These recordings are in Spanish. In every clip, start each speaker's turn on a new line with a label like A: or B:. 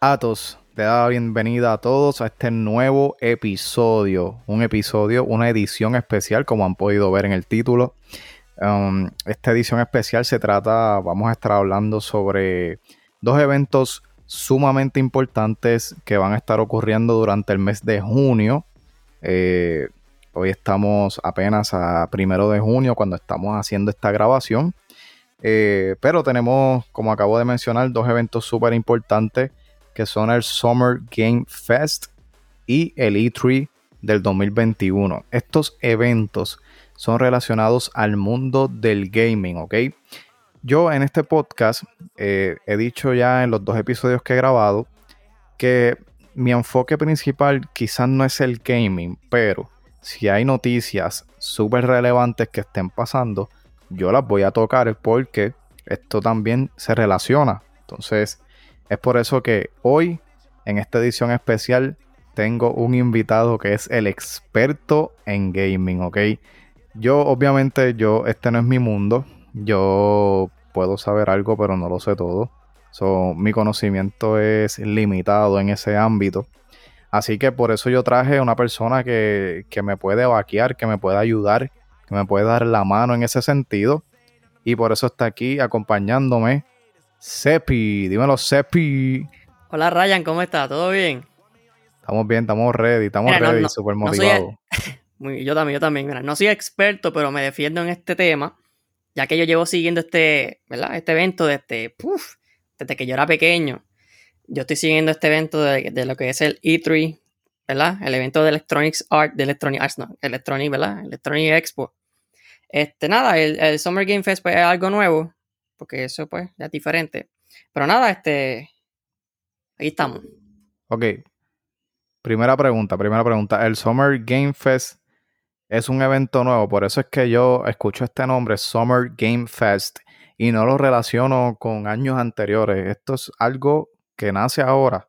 A: Atos te da la bienvenida a todos a este nuevo episodio. Un episodio, una edición especial, como han podido ver en el título. Um, esta edición especial se trata, vamos a estar hablando sobre dos eventos sumamente importantes que van a estar ocurriendo durante el mes de junio. Eh, hoy estamos apenas a primero de junio cuando estamos haciendo esta grabación. Eh, pero tenemos, como acabo de mencionar, dos eventos súper importantes que son el Summer Game Fest y el E3 del 2021. Estos eventos son relacionados al mundo del gaming, ¿ok? Yo en este podcast eh, he dicho ya en los dos episodios que he grabado que mi enfoque principal quizás no es el gaming, pero si hay noticias súper relevantes que estén pasando, yo las voy a tocar porque esto también se relaciona. Entonces, es por eso que hoy, en esta edición especial, tengo un invitado que es el experto en gaming, ¿ok? Yo, obviamente, yo, este no es mi mundo. Yo puedo saber algo, pero no lo sé todo. mi conocimiento es limitado en ese ámbito. Así que por eso yo traje una persona que, que me puede vaquear, que me puede ayudar que me puede dar la mano en ese sentido. Y por eso está aquí acompañándome Sepi. Dímelo, Sepi.
B: Hola Ryan, ¿cómo estás? ¿Todo bien?
A: Estamos bien, estamos ready, estamos ready, súper motivados.
B: yo también, yo también. Mira, no soy experto, pero me defiendo en este tema, ya que yo llevo siguiendo este, ¿verdad? Este evento desde, desde que yo era pequeño. Yo estoy siguiendo este evento de, de lo que es el E3, ¿verdad? El evento de Electronics Art, de Electronic Arts, no, Electronic, ¿verdad? Electronic Expo. Este, nada, el, Summer Game Fest pues, es algo nuevo, porque eso pues ya es diferente. Pero nada, este, ahí estamos.
A: Ok. Primera pregunta, primera pregunta. El Summer Game Fest es un evento nuevo, por eso es que yo escucho este nombre, Summer Game Fest, y no lo relaciono con años anteriores. Esto es algo que nace ahora.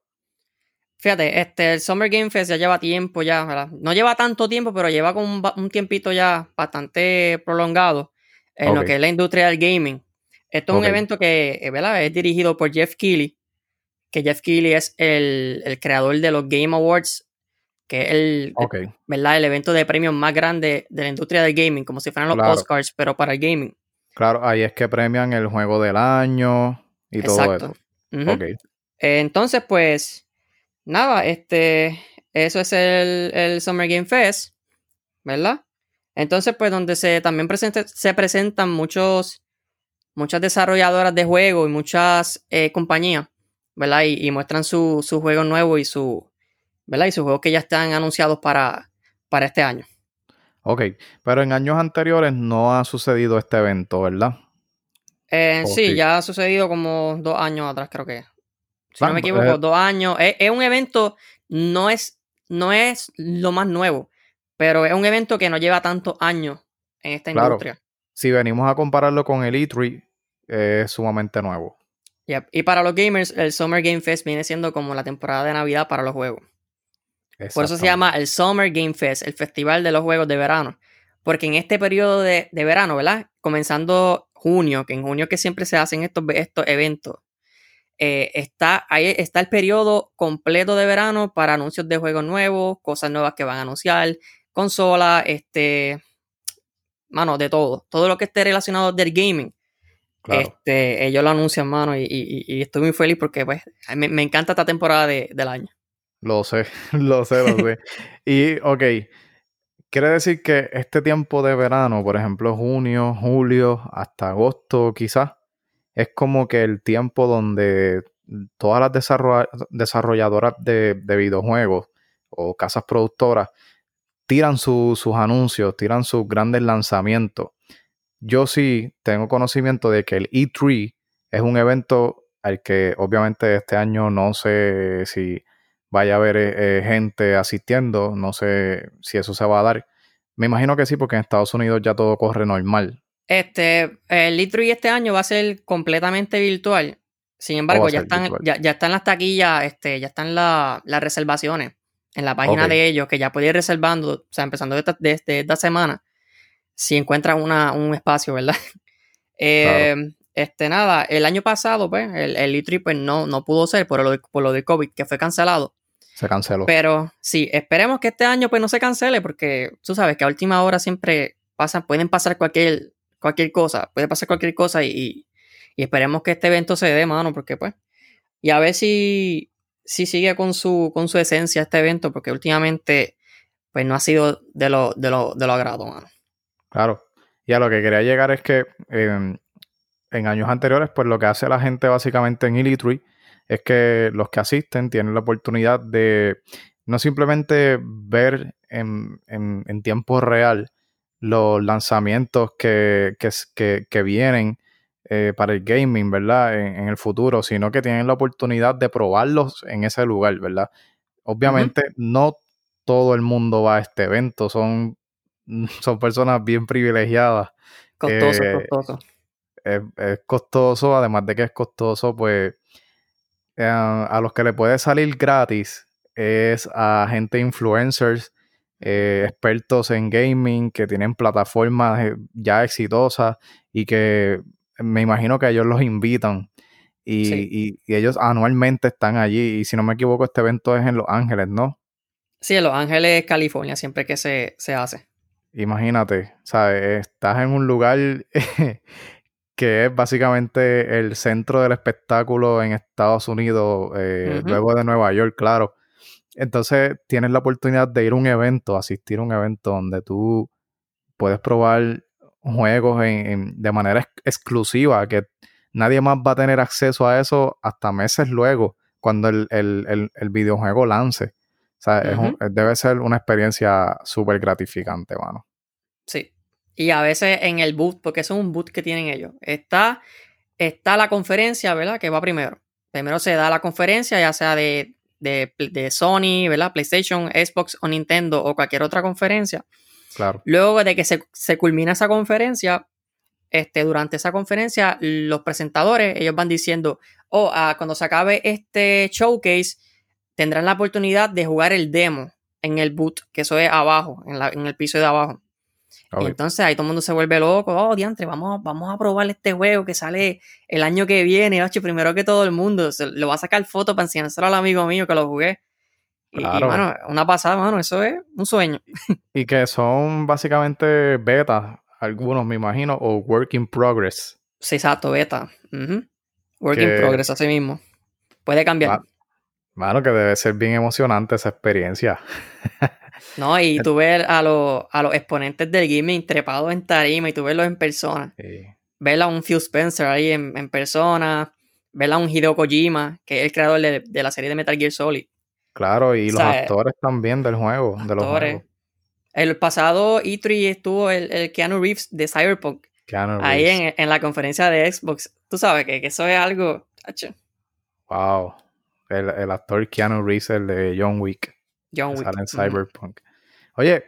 B: Fíjate, este, el Summer Game Fest ya lleva tiempo ya, ¿verdad? No lleva tanto tiempo, pero lleva con un, tiempito ya bastante prolongado en lo que es la industria del gaming. Esto es un evento que, eh, ¿verdad? Es dirigido por Jeff Keighley, que Jeff Keighley es el, creador de los Game Awards, que es el, ¿verdad? el evento de premios más grande de la industria del gaming, como si fueran los Oscars, pero para el gaming.
A: Claro, ahí es que premian el juego del año y todo eso.
B: Entonces, pues nada, este, eso es el, Summer Game Fest, ¿verdad? Entonces, pues donde se también se presentan muchos, muchas desarrolladoras de juegos y muchas eh, compañías, ¿verdad? Y, muestran su, su, juego nuevo y su, ¿verdad? Y sus juegos que ya están anunciados para, para este año.
A: Ok, pero en años anteriores no ha sucedido este evento, ¿verdad?
B: Eh, sí, ya ha sucedido como dos años atrás, creo que. Si no me equivoco, eh, dos años. Es, un evento, no es, no es lo más nuevo, pero es un evento que no lleva tantos años en esta industria.
A: Si venimos a compararlo con el E3, es sumamente nuevo.
B: Y para los gamers, el Summer Game Fest viene siendo como la temporada de Navidad para los juegos. Por eso se llama el Summer Game Fest, el festival de los juegos de verano. Porque en este periodo de, de verano, ¿verdad? Comenzando junio, que en junio que siempre se hacen estos, estos eventos, eh, está, ahí está el periodo completo de verano para anuncios de juegos nuevos, cosas nuevas que van a anunciar, consola, este, mano, de todo, todo lo que esté relacionado del gaming. Este, ellos lo anuncian, mano, y, estoy muy feliz porque pues, me, encanta esta temporada del año.
A: Lo sé, lo sé, lo sé. y, ok, quiere decir que este tiempo de verano, por ejemplo, junio, julio, hasta agosto quizás, es como que el tiempo donde todas las desarrolladoras de, videojuegos o casas productoras tiran sus anuncios, tiran sus grandes lanzamientos. Yo sí tengo conocimiento de que el E3 es un evento al que obviamente este año no sé si vaya a haber eh, eh, gente asistiendo, no sé si eso se va a dar. Me imagino que sí, porque en Estados Unidos ya todo corre normal.
B: Este, el E3 este año va a ser completamente virtual. Sin embargo, ya están, ya, están las taquillas, este, ya están las reservaciones en la página de ellos, que ya puedes ir reservando, o sea, empezando desde esta, semana, si encuentras una, un espacio, ¿verdad? Eh, este, nada, el año pasado, pues, el, el E3 pues, no, no pudo ser por lo, por lo de COVID, que fue cancelado.
A: Se canceló.
B: Pero sí, esperemos que este año pues no se cancele, porque tú sabes que a última hora siempre pasan, pueden pasar cualquier, cualquier cosa, puede pasar cualquier cosa y, y esperemos que este evento se dé, mano, porque pues, y a ver si, si sigue con su, con su esencia este evento, porque últimamente pues no ha sido de lo, de lo, de lo agrado, mano.
A: Claro. Y a lo que quería llegar es que em, en años anteriores, pues lo que hace la gente básicamente en Illitree es que los que asisten tienen la oportunidad de no simplemente ver en, tiempo real los lanzamientos que, que, vienen eh, para el gaming, ¿verdad? En, el futuro, sino que tienen la oportunidad de probarlos en ese lugar, ¿verdad? Obviamente no todo el mundo va a este evento, son, son personas bien privilegiadas.
B: Costoso, eh, costoso.
A: Es, es, costoso, además de que es costoso, pues eh, a los que le puede salir gratis es a gente influencers, eh, expertos en gaming, que tienen plataformas ya exitosas y que me imagino que ellos los invitan. Y, ellos anualmente están allí. Y si no me equivoco, este evento es en Los Ángeles, ¿no?
B: Sí, en Los Ángeles, California, siempre que se, se hace.
A: Imagínate, ¿sabes? Estás en un lugar que es básicamente el centro del espectáculo en Estados Unidos, eh, luego de Nueva York, claro. Entonces tienes la oportunidad de ir a un evento, asistir a un evento donde tú puedes probar juegos de manera exclusiva, que nadie más va a tener acceso a eso hasta meses luego, cuando el, videojuego lance. O sea, debe ser una experiencia súper gratificante, mano.
B: Sí, y a veces en el boot, porque eso es un boot que tienen ellos. Está, está la conferencia, ¿verdad? Que va primero. Primero se da la conferencia, ya sea de, de, Sony, ¿verdad? PlayStation, Xbox o Nintendo o cualquier otra conferencia.
A: Claro.
B: Luego de que se, se culmina esa conferencia, este, durante esa conferencia, los presentadores, ellos van diciendo, oh, ah, cuando se acabe este showcase, tendrán la oportunidad de jugar el demo en el boot, que eso es abajo, en, la, en el piso de abajo. Y entonces ahí todo el mundo se vuelve loco. Oh, diantre, vamos, vamos a probar este juego que sale el año que viene. Ocho, primero que todo el mundo. Se, lo va a sacar foto para enseñárselo al amigo mío que lo jugué. Y, bueno, una pasada, mano, eso es un sueño.
A: y que son básicamente betas, algunos me imagino, o work in progress.
B: Sí, exacto, beta. Work in progress, así mismo. Puede cambiar.
A: Mano, que debe ser bien emocionante esa experiencia.
B: No, y tú ves a, los, a los exponentes del gaming trepados en tarima y tú verlos en persona. Sí. Ver a un Phil Spencer ahí en, persona. Ver a un Hideo Kojima, que es el creador de, la serie de Metal Gear Solid.
A: Claro, y los actores también del juego. De los juegos.
B: El pasado E3 estuvo el, Keanu Reeves de Cyberpunk. Keanu Ahí en, la conferencia de Xbox. Tú sabes que, eso es algo.
A: Wow. El, el actor Keanu Reeves, el de John Wick. John Wick. en Cyberpunk. Oye,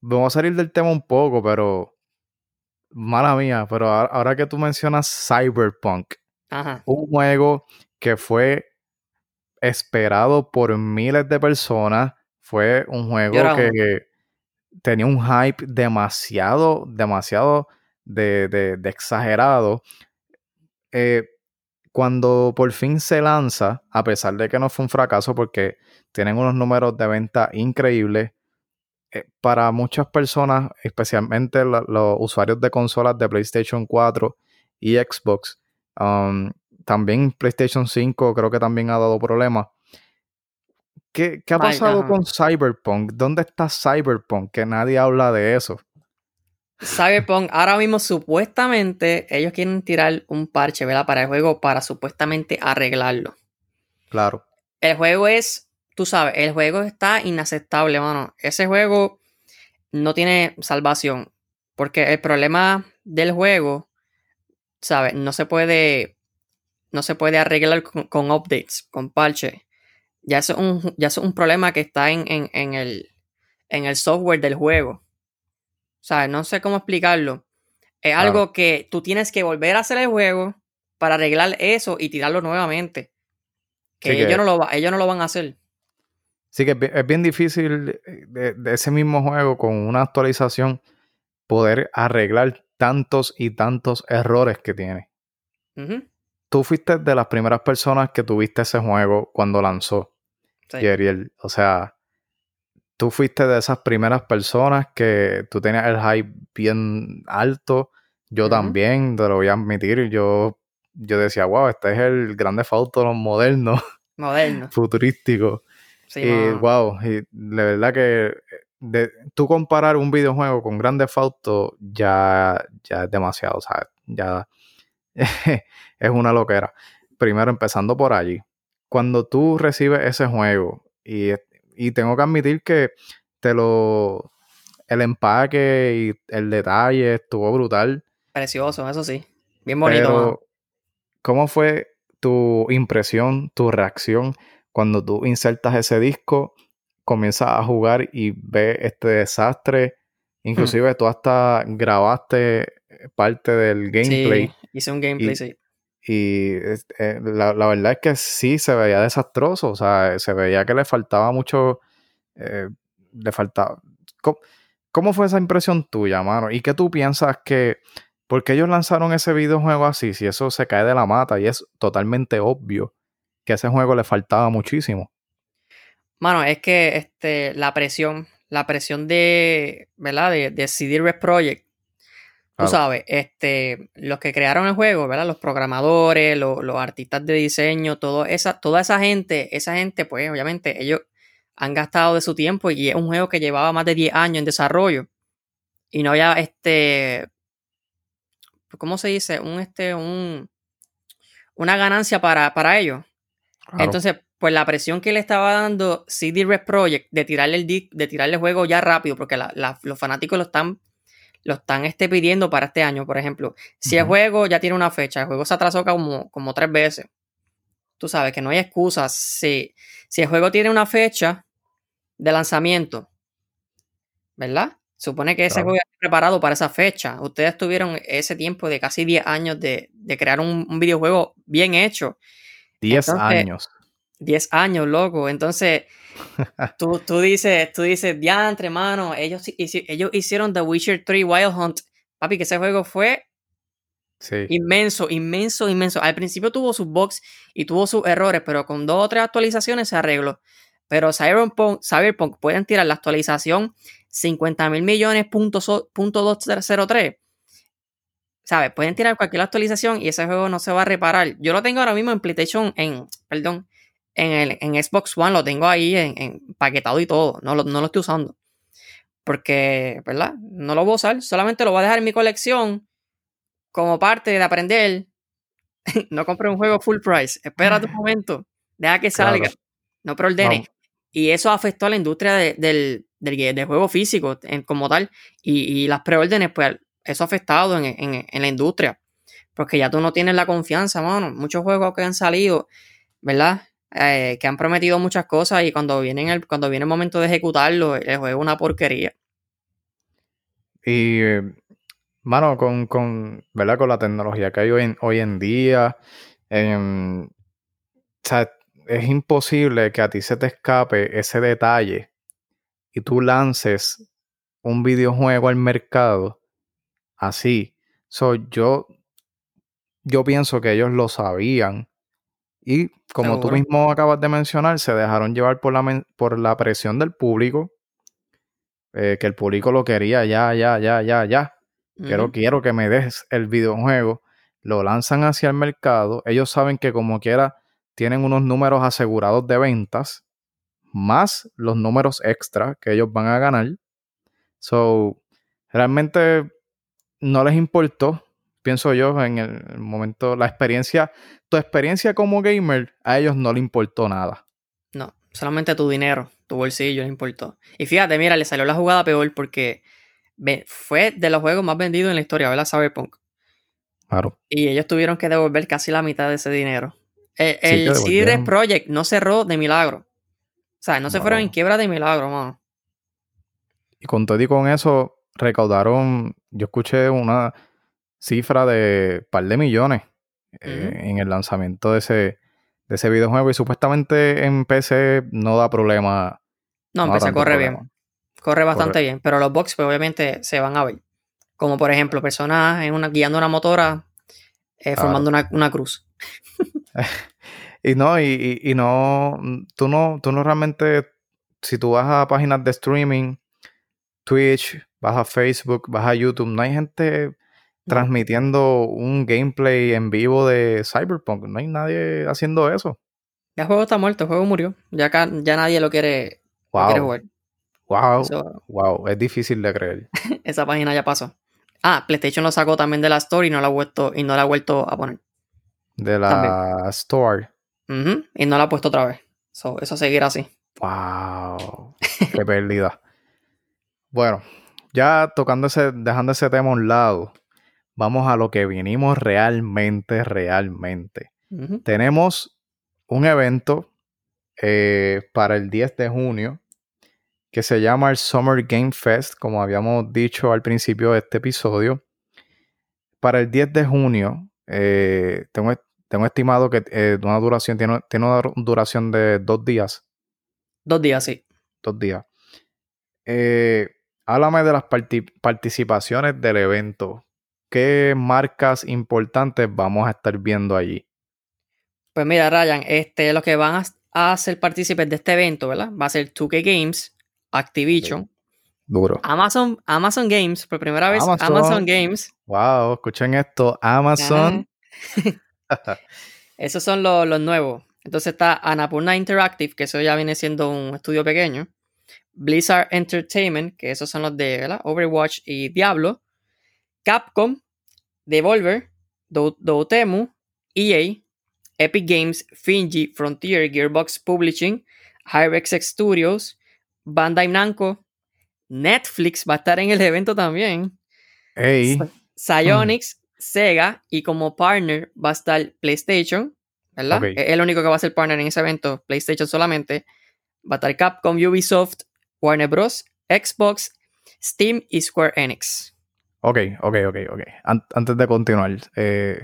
A: vamos a salir del tema un poco, pero. Mala mía, pero ahora, que tú mencionas Cyberpunk, un juego que fue esperado por miles de personas, fue un juego que tenía un hype demasiado, demasiado de, exagerado. Eh, cuando por fin se lanza, a pesar de que no fue un fracaso porque tienen unos números de venta increíbles, eh, para muchas personas, especialmente los usuarios de consolas de PlayStation 4 y Xbox, um, también PlayStation 5 creo que también ha dado problemas. ¿Qué, ha pasado con Cyberpunk? ¿Dónde está Cyberpunk? Que nadie habla de eso.
B: Cyberpunk, ahora mismo supuestamente ellos quieren tirar un parche, ¿verdad? Para el juego, para supuestamente arreglarlo.
A: Claro.
B: El juego es, tú sabes, el juego está inaceptable, mano. Ese juego no tiene salvación. Porque el problema del juego, ¿sabes? No se puede, no se puede arreglar con, updates, con parche. Ya es un, ya es un problema que está en, en, el, en el software del juego. Sea, No sé cómo explicarlo. Es algo que tú tienes que volver a hacer el juego para arreglar eso y tirarlo nuevamente. Que, ellos, no lo, ellos no lo van a hacer.
A: Sí que es bien difícil de, ese mismo juego con una actualización poder arreglar tantos y tantos errores que tiene. tú fuiste de las primeras personas que tuviste ese juego cuando lanzó. Sí. o sea, tú fuiste de esas primeras personas que tú tenías el hype bien alto. Yo también, te lo voy a admitir. Yo, yo decía, wow, este es el grande Auto moderno.
B: Moderno.
A: futurístico. Sí, y wow, y la verdad que de, tú comparar un videojuego con Grande Auto ya, ya es demasiado, ¿sabes? Ya es una loquera. Primero, empezando por allí. Cuando tú recibes ese juego, y, y tengo que admitir que te lo. El empaque y el detalle estuvo brutal.
B: Precioso, eso sí. Bien bonito. Pero,
A: ¿cómo fue tu impresión, tu reacción cuando tú insertas ese disco, comienzas a jugar y ves este desastre? Inclusive tú hasta grabaste parte del gameplay.
B: Sí, hice un gameplay, sí.
A: Y eh, la, verdad es que sí se veía desastroso, o sea, se veía que le faltaba mucho, eh, le faltaba... ¿Cómo, fue esa impresión tuya, mano? ¿Y qué tú piensas que... ¿Por qué ellos lanzaron ese videojuego así? Si eso se cae de la mata y es totalmente obvio que ese juego le faltaba muchísimo.
B: Mano, es que este, la presión, la presión de, ¿verdad? De, de CD Project Tú sabes, este, los que crearon el juego, ¿verdad? Los programadores, los, artistas de diseño, todo esa, toda esa gente, esa gente, pues obviamente ellos han gastado de su tiempo y es un juego que llevaba más de 10 años en desarrollo. Y no había este. ¿Cómo se dice? Un este. un una ganancia para, para ellos. Entonces, pues la presión que le estaba dando CD Red Project de tirarle el de tirarle el juego ya rápido, porque los fanáticos lo están lo están este, pidiendo para este año, por ejemplo. Si el juego ya tiene una fecha, el juego se atrasó como, como tres veces. Tú sabes que no hay excusas. Si, si el juego tiene una fecha de lanzamiento, ¿verdad? Supone que ese juego está preparado para esa fecha. Ustedes tuvieron ese tiempo de casi 10 años de, crear un, videojuego bien hecho.
A: 10 años.
B: 10 años, loco. Entonces, tú, tú dices, tú dices, diantre, mano, ellos, ellos hicieron The Witcher 3 Wild Hunt. Papi, que ese juego fue inmenso, inmenso, inmenso. Al principio tuvo sus bugs y tuvo sus errores, pero con dos o tres actualizaciones se arregló. Pero Cyberpunk, Cyberpunk pueden tirar la actualización 50 mil millones punto, punto 203. ¿Sabes? Pueden tirar cualquier actualización y ese juego no se va a reparar. Yo lo tengo ahora mismo en PlayStation, en, perdón, en, el, en Xbox One lo tengo ahí en, paquetado y todo. No lo, no lo estoy usando. Porque, ¿verdad? No lo voy a usar. Solamente lo voy a dejar en mi colección como parte de aprender. no compré un juego full price. Espera un momento. Deja que salga. No preordene. Y eso afectó a la industria del, del, juego físico en, como tal. Y, las preórdenes, pues eso ha afectado en, en, la industria. Porque ya tú no tienes la confianza, mano. Muchos juegos que han salido, ¿verdad? Eh, que han prometido muchas cosas y cuando viene, el, cuando viene el momento de ejecutarlo, el juego es una porquería.
A: Y, mano, con, con, ¿verdad? con la tecnología que hay hoy en, día, em, es imposible que a ti se te escape ese detalle y tú lances un videojuego al mercado así. yo, yo pienso que ellos lo sabían y como tú mismo acabas de mencionar, se dejaron llevar por la, por la presión del público, eh, que el público lo quería ya, ya, ya, ya, ya. Quiero, quiero que me des el videojuego. Lo lanzan hacia el mercado. Ellos saben que como quiera tienen unos números asegurados de ventas, más los números extra que ellos van a ganar. So, realmente no les importó pienso yo, en el momento, la experiencia, tu experiencia como gamer, a ellos no le importó nada.
B: No, solamente tu dinero, tu bolsillo les importó. Y fíjate, mira, le salió la jugada peor porque fue de los juegos más vendidos en la historia, ¿verdad? Cyberpunk.
A: Claro.
B: Y ellos tuvieron que devolver casi la mitad de ese dinero. El, el Project no cerró de milagro. O sea, no se fueron en quiebra de milagro, mano.
A: Y con todo y con eso, recaudaron, yo escuché una, cifra de par de millones eh, en el lanzamiento de ese, de ese videojuego y supuestamente en PC no da problema.
B: No, en PC corre bien. Corre bastante bien, pero los box pues, obviamente se van a ver. Como por ejemplo, personas en una, guiando una motora eh, formando una, cruz.
A: y no, y, no, tú no, tú no realmente, si tú vas a páginas de streaming, Twitch, vas a Facebook, vas a YouTube, no hay gente transmitiendo un gameplay en vivo de Cyberpunk. No hay nadie haciendo eso.
B: Ya el juego está muerto, el juego murió. Ya, ya nadie lo quiere, jugar.
A: Wow. wow, es difícil de creer.
B: esa página ya pasó. Ah, PlayStation lo sacó también de la Store y no la ha vuelto, y no la ha vuelto a poner.
A: De la Store.
B: Y no la ha puesto otra vez. eso seguirá así.
A: Wow. Qué pérdida. bueno, ya tocando ese, dejando ese tema a un lado, vamos a lo que vinimos realmente, realmente. Tenemos un evento eh, para el 10 de junio que se llama el Summer Game Fest, como habíamos dicho al principio de este episodio. Para el 10 de junio, eh, tengo, tengo, estimado que eh, una duración, tiene, tiene, una duración de dos días.
B: Dos días, sí.
A: Dos días. háblame de las participaciones del evento qué marcas importantes vamos a estar viendo allí?
B: Pues mira, Ryan, este, los que van a, ser partícipes de este evento, ¿verdad? Va a ser 2K Games, Activision.
A: Duro.
B: Amazon, Amazon Games, por primera vez Amazon, Games.
A: Wow, escuchen esto, Amazon.
B: Esos son los, los, nuevos. Entonces está Anapurna Interactive, que eso ya viene siendo un estudio pequeño. Blizzard Entertainment, que esos son los de ¿verdad? Overwatch y Diablo. Capcom, Devolver, Dotemu, EA, Epic Games, Finji, Frontier, Gearbox Publishing, HyperX Studios, Bandai Namco, Netflix va a estar en el evento también.
A: Hey.
B: Psyonix, Sega y como partner va a estar PlayStation, ¿verdad? Es el único que va a ser partner en ese evento, PlayStation solamente. Va a estar Capcom, Ubisoft, Warner Bros., Xbox, Steam y Square Enix.
A: Ok, ok, ok, ok. antes de continuar, eh,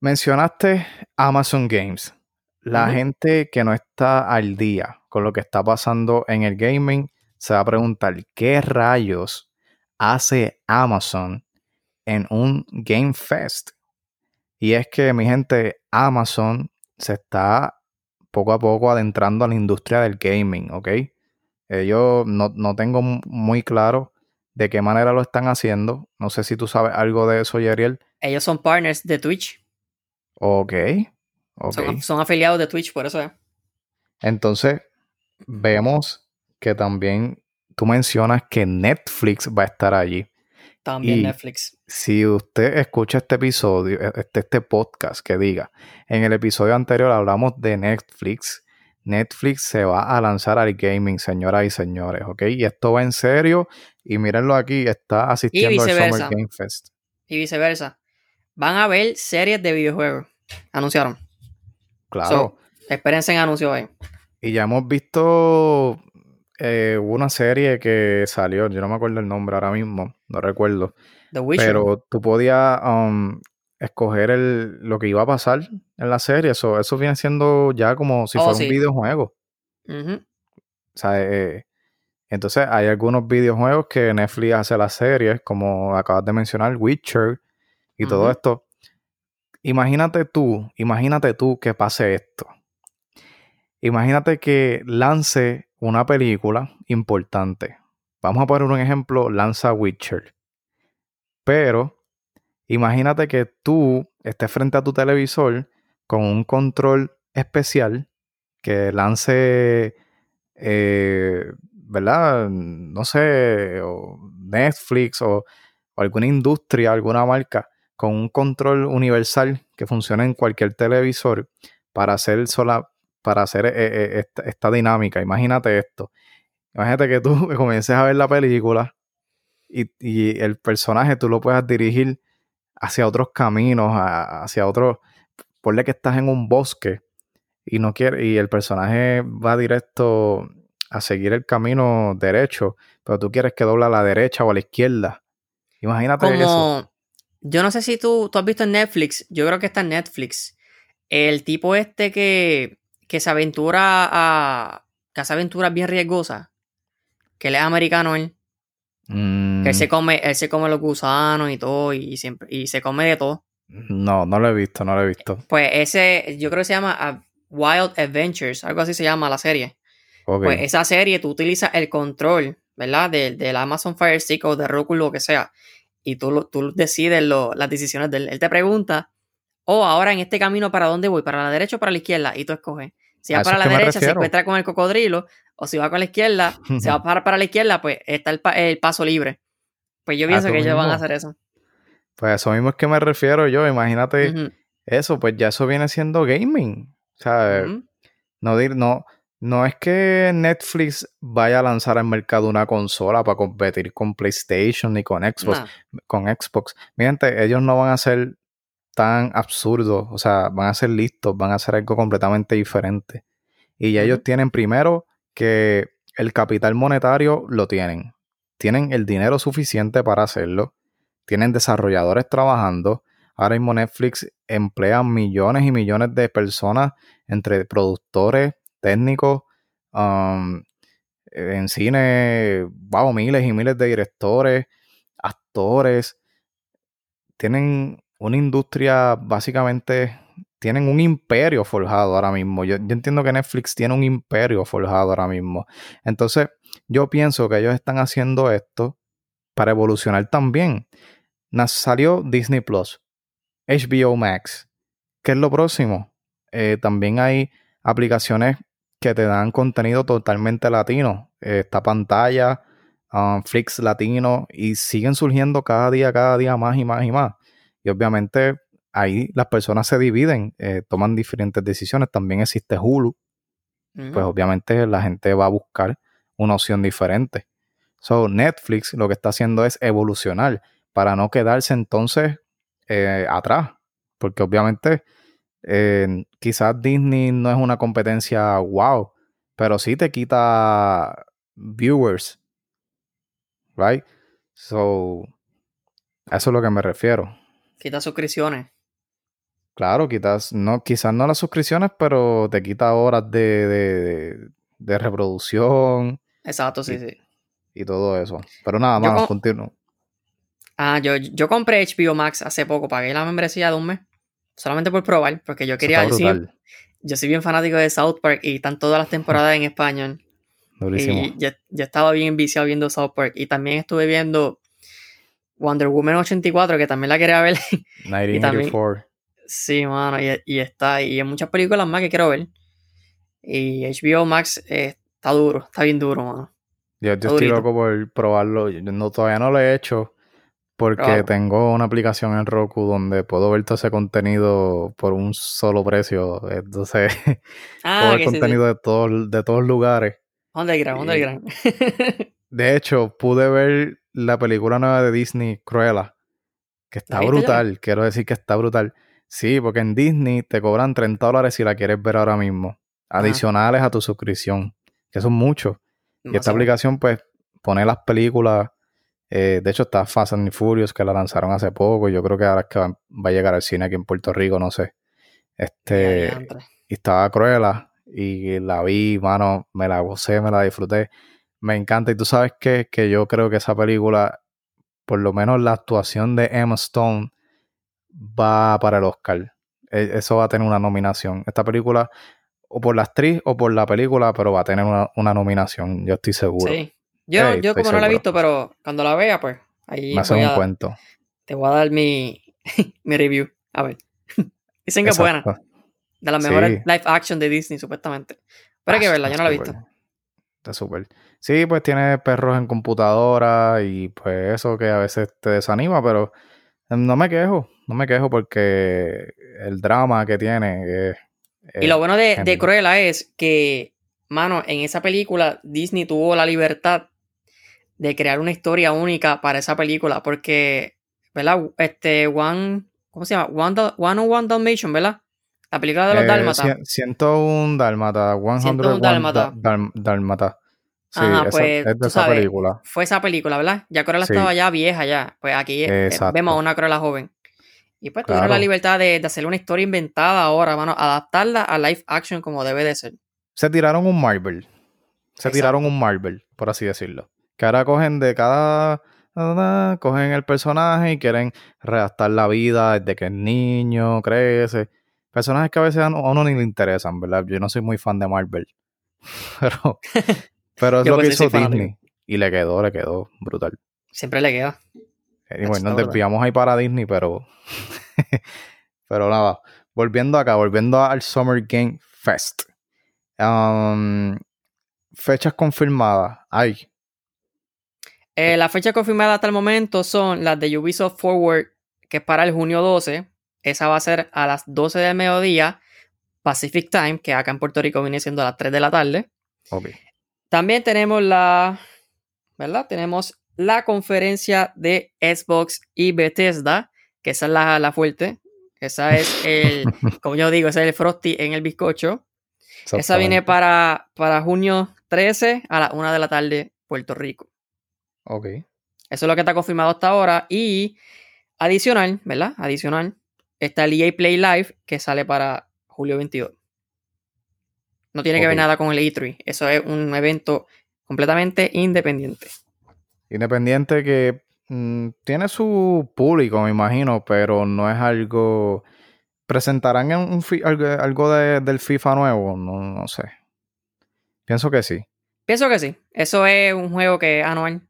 A: mencionaste Amazon Games. La gente que no está al día con lo que está pasando en el gaming se va a preguntar qué rayos hace Amazon en un Game Fest. Y es que, mi gente, Amazon se está poco a poco adentrando a la industria del gaming, ¿ok? yo no, no tengo muy claro de qué manera lo están haciendo. No sé si tú sabes algo de eso, Yeriel.
B: Ellos son partners de Twitch.
A: Ok.
B: Son, afiliados de Twitch, por eso es.
A: Entonces, vemos que también tú mencionas que Netflix va a estar allí.
B: También Netflix.
A: Si usted escucha este episodio, e, este, este podcast que diga, en el episodio anterior hablamos de Netflix Netflix se va a lanzar al gaming, señoras y señores, ¿ok? Y esto va en serio. Y mírenlo aquí, está asistiendo al Summer Game Fest.
B: Y viceversa. Van a ver series de videojuegos. Anunciaron.
A: Claro.
B: espérense en anuncios ahí.
A: Y ya hemos visto eh, una serie que salió, yo no me acuerdo el nombre ahora mismo, no recuerdo. The Witcher. Pero tú podías um, escoger el, lo que iba a pasar en la serie. Eso, eso viene siendo ya como si oh, fuera un videojuego. O sea, eh, entonces hay algunos videojuegos que Netflix hace las series, como acabas de mencionar, Witcher y todo esto. Imagínate tú, imagínate tú que pase esto. Imagínate que lance una película importante. Vamos a poner un ejemplo, lanza Witcher. Pero Imagínate que tú estés frente a tu televisor con un control especial que lance, eh, ¿verdad? No sé, Netflix o, alguna industria, alguna marca, con un control universal que funcione en cualquier televisor para hacer sola, para hacer eh, eh, esta, esta, dinámica. Imagínate esto. Imagínate que tú comiences a ver la película y, y el personaje tú lo puedas dirigir hacia otros caminos, hacia otros. Ponle que estás en un bosque y no quiere, y el personaje va directo a seguir el camino derecho, pero tú quieres que dobla a la derecha o a la izquierda. Imagínate Como, eso.
B: Yo no sé si tú, tú has visto en Netflix, yo creo que está en Netflix. El tipo este que, que se aventura a. que hace aventuras bien riesgosas. Que él es americano él. Que él se come, él se come los gusanos y todo, y siempre, y se come de todo.
A: No, no lo he visto, no lo he visto.
B: Pues ese, yo creo que se llama ah, Wild Adventures, algo así se llama la serie. Pues esa serie tú utilizas el control, ¿verdad? Del, del Amazon Fire Stick o de Roku, lo que sea. Y tú, tú decides las decisiones de él. Él te pregunta, oh, ahora en este camino, ¿para dónde voy? ¿Para la derecha o para la izquierda? Y tú escoges. Si va para la derecha, se encuentra con el cocodrilo. O si va con la izquierda, se va para, para la izquierda, pues está el, el paso libre. Pues yo pienso que ellos van a hacer eso.
A: Pues eso mismo es que me refiero yo. Imagínate eso, pues ya eso viene siendo gaming. O sea, no, no, no es que Netflix vaya a lanzar al mercado una consola para competir con PlayStation ni con Xbox. Con Xbox. Miren, ellos no van a ser tan absurdos. O sea, van a ser listos, van a hacer algo completamente diferente. Y ya ellos tienen primero que el capital monetario lo tienen. Tienen el dinero suficiente para hacerlo tienen desarrolladores trabajando. Ahora mismo Netflix emplea millones y millones de personas entre productores, técnicos, um, en cine, wow, miles y miles de directores, actores. Tienen una industria, básicamente, tienen un imperio forjado ahora mismo. Yo, entiendo que Netflix tiene un imperio forjado ahora mismo. Entonces, yo pienso que ellos están haciendo esto para evolucionar también salió Disney Plus, HBO Max. ¿Qué es lo próximo? Eh, también hay aplicaciones que te dan contenido totalmente latino. esta pantalla, um, Flix latino, y siguen surgiendo cada día, cada día más y más y más. Y obviamente ahí las personas se dividen, eh, toman diferentes decisiones. También existe Hulu. Pues obviamente la gente va a buscar una opción diferente. So, Netflix lo que está haciendo es evolucionar para no quedarse entonces eh, atrás. Porque obviamente eh, quizás Disney no es una competencia wow, pero sí te quita viewers. Right? So, eso es lo que me refiero.
B: Quita suscripciones.
A: Claro, quizás no, quizás no las suscripciones, pero te quita horas de, de, reproducción.
B: Exacto, sí, sí.
A: Y todo eso. Pero nada más, continúo.
B: Ah, yo, yo compré HBO Max hace poco, pagué la membresía de un mes, solamente por probar, porque yo quería decir, yo soy bien fanático de South Park y están todas las temporadas en español. Y ya, estaba bien viciado viendo South Park. Y también estuve viendo Wonder Woman 84, que también la quería ver. 1984. sí, mano, y, está. Y hay muchas películas más que quiero ver. Y HBO Max eh, está duro, está bien duro, mano.
A: Yo, estoy loco por probarlo. no, todavía no lo he hecho. Porque tengo una aplicación en Roku donde puedo ver todo ese contenido por un solo precio. Entonces, ah, todo el contenido de todos de todos lugares.
B: Underground, underground.
A: de hecho, pude ver la película nueva de Disney, Cruella, que está brutal. Quiero decir que está brutal. Sí, porque en Disney te cobran 30 dólares si la quieres ver ahora mismo. Adicionales a tu suscripción, que son muchos. Y esta aplicación, pues, pone las películas eh, de hecho, está Fast and Furious, que la lanzaron hace poco. Yo creo que ahora es que va, a llegar al cine aquí en Puerto Rico, no sé. Este, y estaba Cruella y la vi, mano, me la gocé, me la disfruté. Me encanta. Y tú sabes que, que yo creo que esa película, por lo menos la actuación de Emma Stone, va para el Oscar. E, eso va a tener una nominación. Esta película, o por la actriz o por la película, pero va a tener una, una nominación, yo estoy seguro. Sí.
B: Yo, yo como no la he visto, pero cuando la vea, pues ahí.
A: Me un cuento.
B: Te voy a dar mi, mi review. A ver. Dicen que es buena. De las mejores live action de Disney, supuestamente. Pero hay que ah, verla, yo no la he visto.
A: Está súper. Sí, pues tiene perros en computadora y pues eso que a veces te desanima, pero no me quejo, no me quejo porque el drama que tiene es,
B: Y lo bueno de, de Cruella es que, mano, en esa película Disney tuvo la libertad de crear una historia única para esa película, porque, ¿verdad? Este, One, ¿cómo se llama? One, One on One Dalmatian, ¿verdad? La película de los eh, Dálmatas.
A: 101 Dálmata, 101 Dálmata. Dálmata. Sí, pues, es de esa película.
B: Fue esa película, ¿verdad? Ya Cruella estaba ya vieja ya. Pues aquí eh, vemos a una Cruella joven. Y pues tuvieron la libertad de, de, hacer una historia inventada ahora, mano, adaptarla a live action como debe de ser.
A: Se tiraron un Marvel. Se tiraron un Marvel, por así decirlo. Que ahora cogen de cada cogen el personaje y quieren redactar la vida desde que es niño, crece. Personajes que a veces a uno ni le interesan, ¿verdad? Yo no soy muy fan de Marvel. Pero, pero es lo que hizo Disney. Y le quedó, le quedó brutal.
B: Siempre le.
A: Y bueno, nos desviamos ahí para Disney, pero. pero nada. Volviendo acá, volviendo al Summer Game Fest. Um, fechas confirmadas. Hay.
B: Eh, las fechas confirmadas hasta el momento son las de Ubisoft Forward, que es para el junio 12. Esa va a ser a las 12 del mediodía, Pacific Time, que acá en Puerto Rico viene siendo a las 3 de la tarde. También tenemos la. ¿Verdad? Tenemos la conferencia de Xbox y Bethesda, que esa es la, la fuerte. Esa es el, como yo digo, ese es el Frosty en el bizcocho. Esa viene para, para junio 13 a la 1 de la tarde, Puerto Rico.
A: Ok.
B: Eso es lo que está confirmado hasta ahora. Y adicional, ¿verdad? Adicional, está el EA Play Live que sale para julio 22. No tiene que ver nada con el E3. Eso es un evento completamente independiente.
A: Independiente que mm, tiene su público, me imagino, pero no es algo. ¿Presentarán un algo, del FIFA nuevo? No, no sé. Pienso que sí.
B: Pienso que sí. Eso es un juego que anual,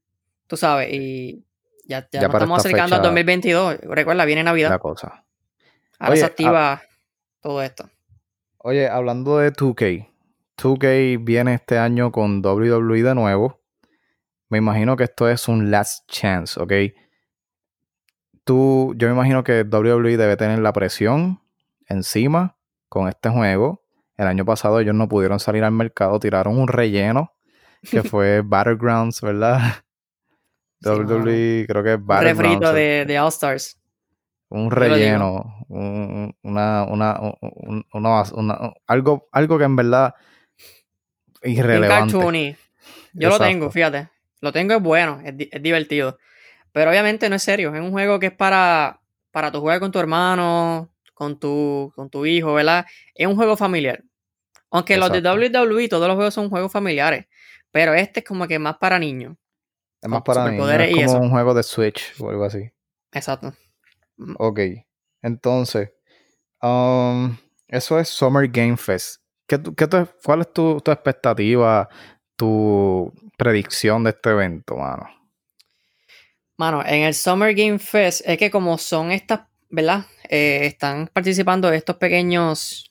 B: tú sabes, y ya, ya, nos estamos acercando al 2022. Recuerda, viene Navidad.
A: La cosa.
B: Ahora se activa todo esto.
A: Oye, hablando de 2K, 2K viene este año con WWE de nuevo. Me imagino que esto es un last chance, ¿ok? Tú, yo me imagino que WWE debe tener la presión encima con este juego. El año pasado ellos no pudieron salir al mercado, tiraron un relleno que fue Battlegrounds, ¿verdad? WWE, creo que es.
B: Un refrito de, de All Stars
A: un relleno, una, una, una, algo, algo que en verdad irrelevante. Un
B: Yo lo tengo, fíjate. Lo tengo, es bueno, es, divertido. Pero obviamente no es serio. Es un juego que es para, para tu jugar con tu hermano, con tu, con tu hijo, ¿verdad? Es un juego familiar. Aunque los de WWE, todos los juegos son juegos familiares. Pero este es como que más para niños.
A: Es más para niños. Es como un juego de Switch o algo así.
B: Exacto.
A: Ok. Entonces, um, eso es Summer Game Fest. ¿Qué, qué ¿Cuál es tu, expectativa, tu predicción de este evento, mano?
B: Mano, en el Summer Game Fest es que como son estas, ¿verdad? Eh, están participando estos pequeños,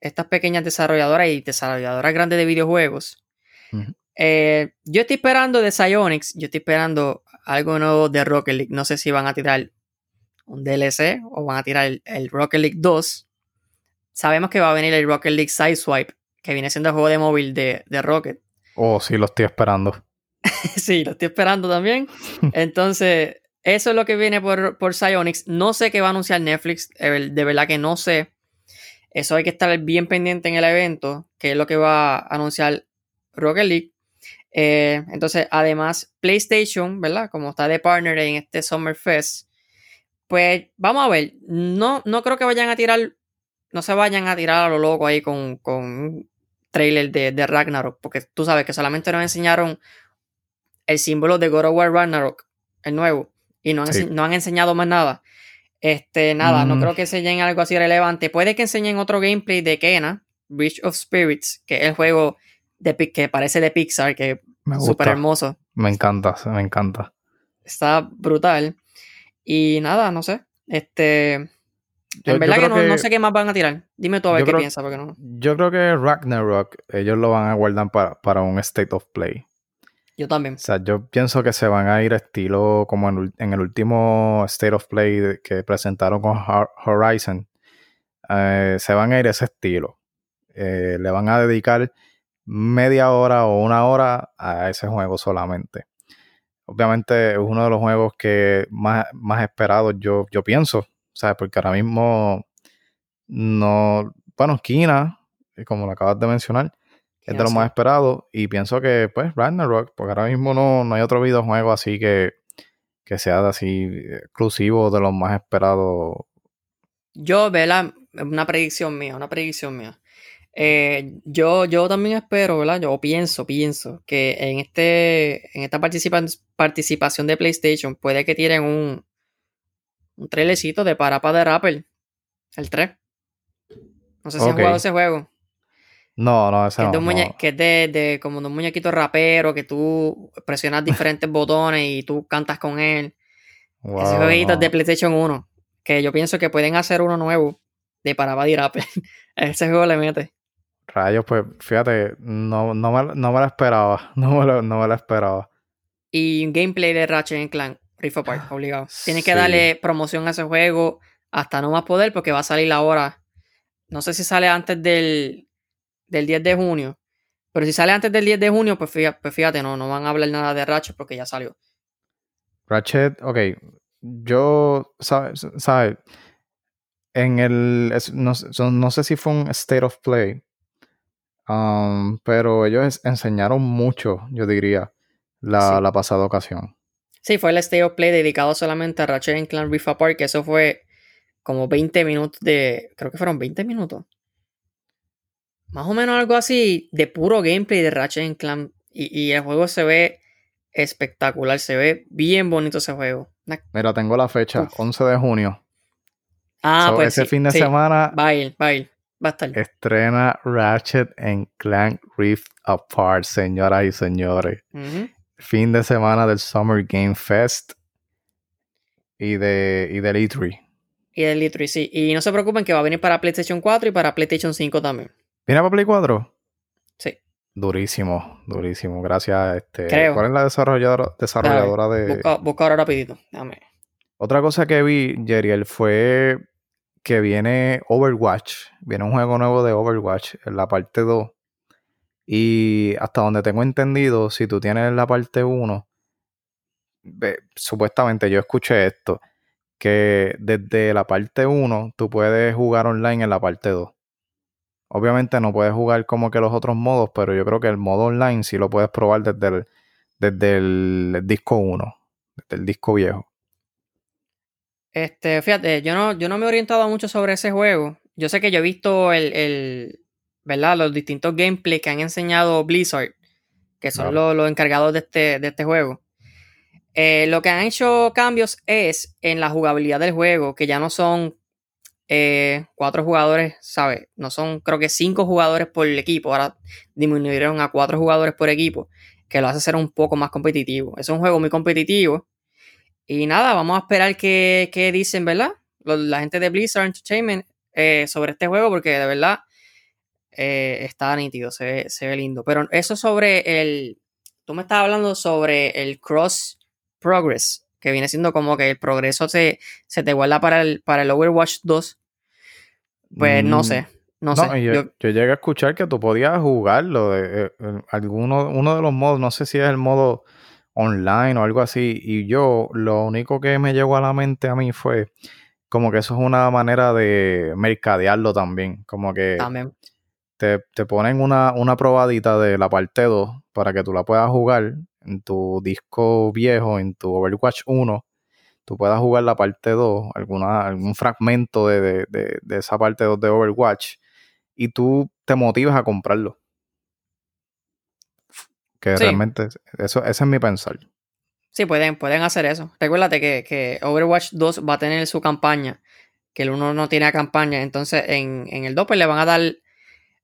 B: estas pequeñas desarrolladoras y desarrolladoras grandes de videojuegos. Eh, yo estoy esperando de Psyonix, yo estoy esperando algo nuevo de Rocket League. No sé si van a tirar un DLC o van a tirar el, Rocket League 2. Sabemos que va a venir el Rocket League Sideswipe, que viene siendo el juego de móvil de, Rocket.
A: Oh, sí, lo estoy esperando.
B: sí, lo estoy esperando también. Entonces, eso es lo que viene por, por Psyonix. No sé qué va a anunciar Netflix, de verdad que no sé. Eso hay que estar bien pendiente en el evento, que es lo que va a anunciar Rocket League. Eh, entonces, además, PlayStation, ¿verdad? Como está de partner en este Summer Fest, pues vamos a ver. No, no creo que vayan a tirar. No se vayan a tirar a lo loco ahí con, con un trailer de, Ragnarok. Porque tú sabes que solamente nos enseñaron el símbolo de God of War Ragnarok, el nuevo. Y no han, no han enseñado más nada. Este, nada, no mm. creo que enseñen algo así relevante. Puede que enseñen otro gameplay de Kena, Bridge of Spirits, que es el juego de, que parece de Pixar, que es súper hermoso.
A: Me encanta, me encanta.
B: Está brutal. Y nada, no sé. Este. en verdad que, no, sé qué más van a tirar. Dime tú a ver qué piensas, porque no.
A: Yo creo que Ragnarok, ellos lo van a guardar para, un State of Play.
B: Yo también.
A: O sea, yo pienso que se van a ir estilo como en, el último State of Play que presentaron con Horizon. Eh, se van a ir ese estilo. Eh, le van a dedicar media hora o una hora a ese juego solamente obviamente es uno de los juegos que más, más esperados yo, yo pienso, ¿sabes? Porque ahora mismo no, bueno, Kina, como lo acabas de mencionar, es de los más esperados y pienso que pues Ragnarok, porque ahora mismo no, no hay otro videojuego así que, que sea así exclusivo de los más esperados.
B: Yo, Vela, una predicción mía, una predicción mía. Eh, yo, yo también espero, ¿verdad? Yo pienso, pienso que en este, en esta participación de PlayStation puede que tienen un, un trailercito de Parapa de Rapper, el 3. No sé si han jugado ese juego.
A: No, no, ese
B: que
A: no,
B: es, de que es de, como de un muñequito rapero que tú presionas diferentes botones y tú cantas con él. ese jueguito es de PlayStation 1. Que yo pienso que pueden hacer uno nuevo de Parapa de Rapper. ese juego le mete.
A: Rayos, pues fíjate, no, no, me, no me la esperaba. No me lo, no me la esperaba.
B: Y un gameplay de Ratchet Clank, Rift Apart, obligado. Tienes que darle promoción a ese juego hasta no más poder porque va a salir ahora. No sé si sale antes del, del 10 de junio. Pero si sale antes del 10 de junio, pues fíjate, pues fíjate, no, no van a hablar nada de Ratchet porque ya salió.
A: Ratchet, ok. Yo, ¿sabes? Sabe, en el. No, no, sé si fue un State of Play. Um, pero ellos enseñaron mucho, yo diría, la, la, pasada ocasión.
B: Sí, fue el State of Play dedicado solamente a Ratchet Clan Rift Apart, que eso fue como 20 minutos de. Creo que fueron 20 minutos. Más o menos algo así de puro gameplay de Ratchet Clan. Y, y el juego se ve espectacular, se ve bien bonito ese juego.
A: Mira, tengo la fecha, 11 de junio.
B: Ah, pues
A: ese fin de semana.
B: Va a ir, va a ir. Va a estar.
A: Estrena Ratchet en Clank Rift Apart, señoras y señores. Fin de semana del Summer Game Fest y, de, y del E3.
B: Y del E3, sí. Y no se preocupen que va a venir para PlayStation 4 y para PlayStation 5 también.
A: ¿Viene para Play 4?
B: Sí.
A: Durísimo, durísimo. Gracias. Este, ¿Cuál es la desarrolladora, desarrolladora de...?
B: Busca, busca, ahora rapidito. Dame.
A: Otra cosa que vi, Jeriel, fue que viene Overwatch. Viene un juego nuevo de Overwatch en la parte 2. Y hasta donde tengo entendido, si tú tienes la parte 1, supuestamente yo escuché esto, que desde la parte 1 tú puedes jugar online en la parte 2. Obviamente no puedes jugar como que los otros modos, pero yo creo que el modo online sí lo puedes probar desde el, desde el disco 1, desde el disco viejo.
B: Este, fíjate, yo no, yo no me he orientado mucho sobre ese juego. Yo sé que yo he visto el, el ¿verdad? Los distintos gameplays que han enseñado Blizzard, que son los, encargados de este, de este juego. Eh, lo que han hecho cambios es en la jugabilidad del juego, que ya no son eh, cuatro jugadores, ¿sabes? No son, creo que cinco jugadores por equipo. Ahora disminuyeron a cuatro jugadores por equipo, que lo hace ser un poco más competitivo. Es un juego muy competitivo. Y nada, vamos a esperar qué, dicen, ¿verdad? La gente de Blizzard Entertainment eh, sobre este juego, porque de verdad eh, está nítido, se ve, se ve lindo. Pero eso sobre el. Tú me estás hablando sobre el cross progress, que viene siendo como que el progreso se, se te guarda para el, para el Overwatch 2 pues no mm, sé. No, sé.
A: Yo, llegué a escuchar que tú podías jugarlo. De, eh, eh, alguno, uno de los modos, no sé si es el modo online o algo así. Y yo, lo único que me llegó a la mente a mí fue como que eso es una manera de mercadearlo también. Como que Te, te, ponen una, una probadita de la parte 2 para que tú la puedas jugar en tu disco viejo, en tu Overwatch 1 tú puedas jugar la parte 2, alguna, algún fragmento de, esa parte 2 de Overwatch, y tú te motivas a comprarlo. Que realmente, eso, ese es mi pensar.
B: Sí, pueden, pueden hacer eso. Recuérdate que, que, Overwatch 2 va a tener su campaña, que el 1 no tiene campaña, entonces en, el 2 pues, le van a dar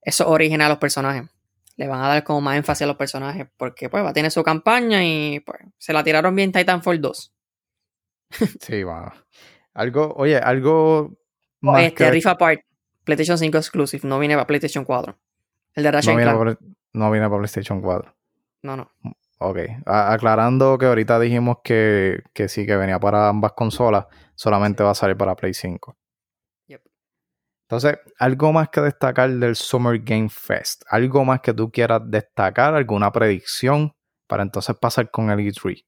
B: esos orígenes a los personajes. Le van a dar como más énfasis a los personajes, porque pues va a tener su campaña y pues se la tiraron bien Titanfall 2.
A: Sí, va. Algo, oye, algo
B: más este, Rift Apart, PlayStation 5 Exclusive, no viene para PlayStation 4. El de Ratchet
A: no viene, para, no viene para PlayStation 4.
B: No, no.
A: Ok. aclarando que ahorita dijimos que, que, sí, que venía para ambas consolas, solamente va a salir para Play 5. Yep. Entonces, algo más que destacar del Summer Game Fest. Algo más que tú quieras destacar, alguna predicción para entonces pasar con el E3.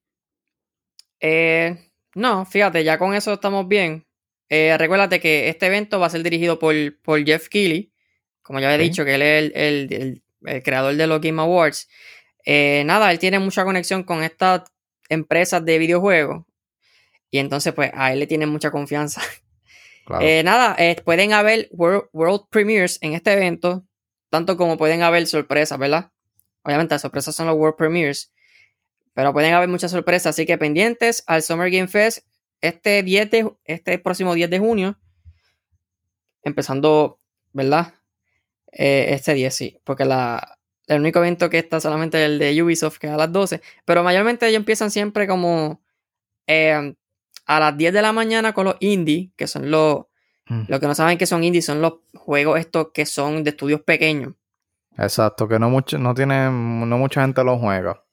B: Eh, no, fíjate, ya con eso estamos bien. Eh, recuérdate que este evento va a ser dirigido por, por Jeff Keighley, como ya he dicho, que él es el, creador de los Game Awards. Eh, nada, él tiene mucha conexión con estas empresas de videojuegos y entonces pues a él le tiene mucha confianza. Eh, nada, pueden haber world, premieres en este evento. tanto como pueden haber sorpresas, ¿verdad? Obviamente las sorpresas son los World Premiers, pero pueden haber muchas sorpresas, así que pendientes al Summer Game Fest este, 10 de, este próximo 10 de junio, empezando, ¿verdad? Eh, este 10, sí, porque la, el único evento que está solamente el de Ubisoft, que es a las 12, pero mayormente ellos empiezan siempre como eh, a las 10 de la mañana con los indie, que son los, mm. los que no saben que son indie, son los juegos estos que son de estudios pequeños.
A: Exacto, que no, mucho, no, tienen, no mucha gente los juega.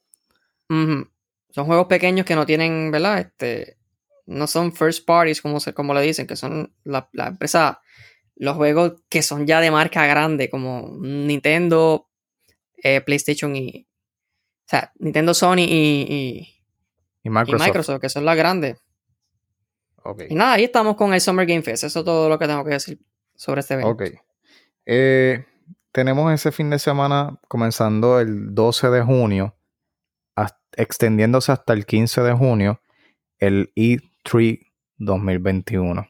B: Son juegos pequeños que no tienen, ¿verdad? Este, no son first parties, como, se, como le dicen, que son la, empresa, los juegos que son ya de marca grande, como Nintendo, eh, PlayStation y. O sea, Nintendo, Sony y, y, Microsoft. que son las grandes. Y nada, ahí estamos con el Summer Game Fest. Eso es todo lo que tengo que decir sobre este evento.
A: Ok. Eh, tenemos ese fin de semana comenzando el 12 de junio, extendiéndose hasta el 15 de junio, el E3 2021.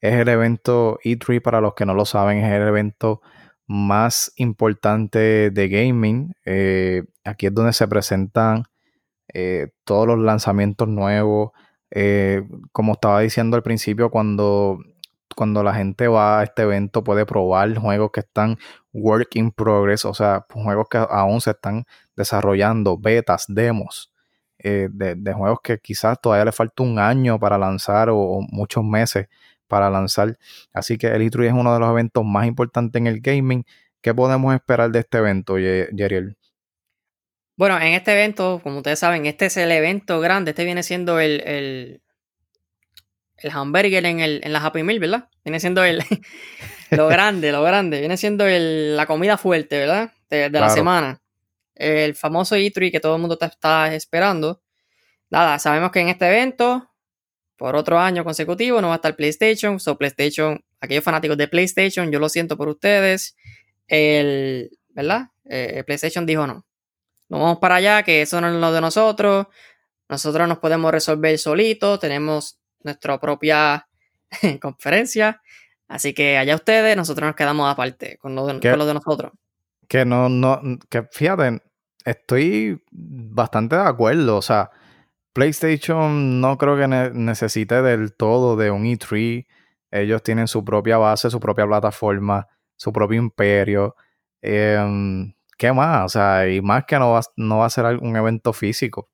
A: Es el evento E3, para los que no lo saben, es el evento más importante de gaming. Eh, aquí es donde se presentan eh, todos los lanzamientos nuevos. Eh, como estaba diciendo al principio, cuando, cuando la gente va a este evento puede probar juegos que están work in progress, o sea, juegos que aún se están desarrollando, betas, demos. de, de, juegos que quizás todavía le falta un año para lanzar o muchos meses para lanzar. Así que el E3 es uno de los eventos más importantes en el gaming. ¿Qué podemos esperar de este evento, Yeriel?
B: Bueno, en este evento, como ustedes saben, este es el evento grande. Este viene siendo el, el, el hamburger en, el, en la Happy Meal, ¿verdad? Viene siendo el, lo grande, lo grande. Viene siendo el, la comida fuerte, ¿verdad? De, la semana. El famoso E3 que todo el mundo está esperando. Nada, sabemos que en este evento por otro año consecutivo no va a estar PlayStation. So, PlayStation, aquellos fanáticos de PlayStation, yo lo siento por ustedes. El, ¿verdad? Eh, PlayStation dijo no. No vamos para allá, que eso no es lo de nosotros. Nosotros nos podemos resolver solitos. Tenemos nuestra propia conferencia. Así que allá ustedes, nosotros nos quedamos aparte con lo de, con lo de nosotros.
A: Que no, no, que fíjate, estoy bastante de acuerdo. O sea, PlayStation no creo que necesite del todo de un E3. Ellos tienen su propia base, su propia plataforma, su propio imperio. Em, ¿Qué más? O sea, y más que no va, no va a ser un evento físico.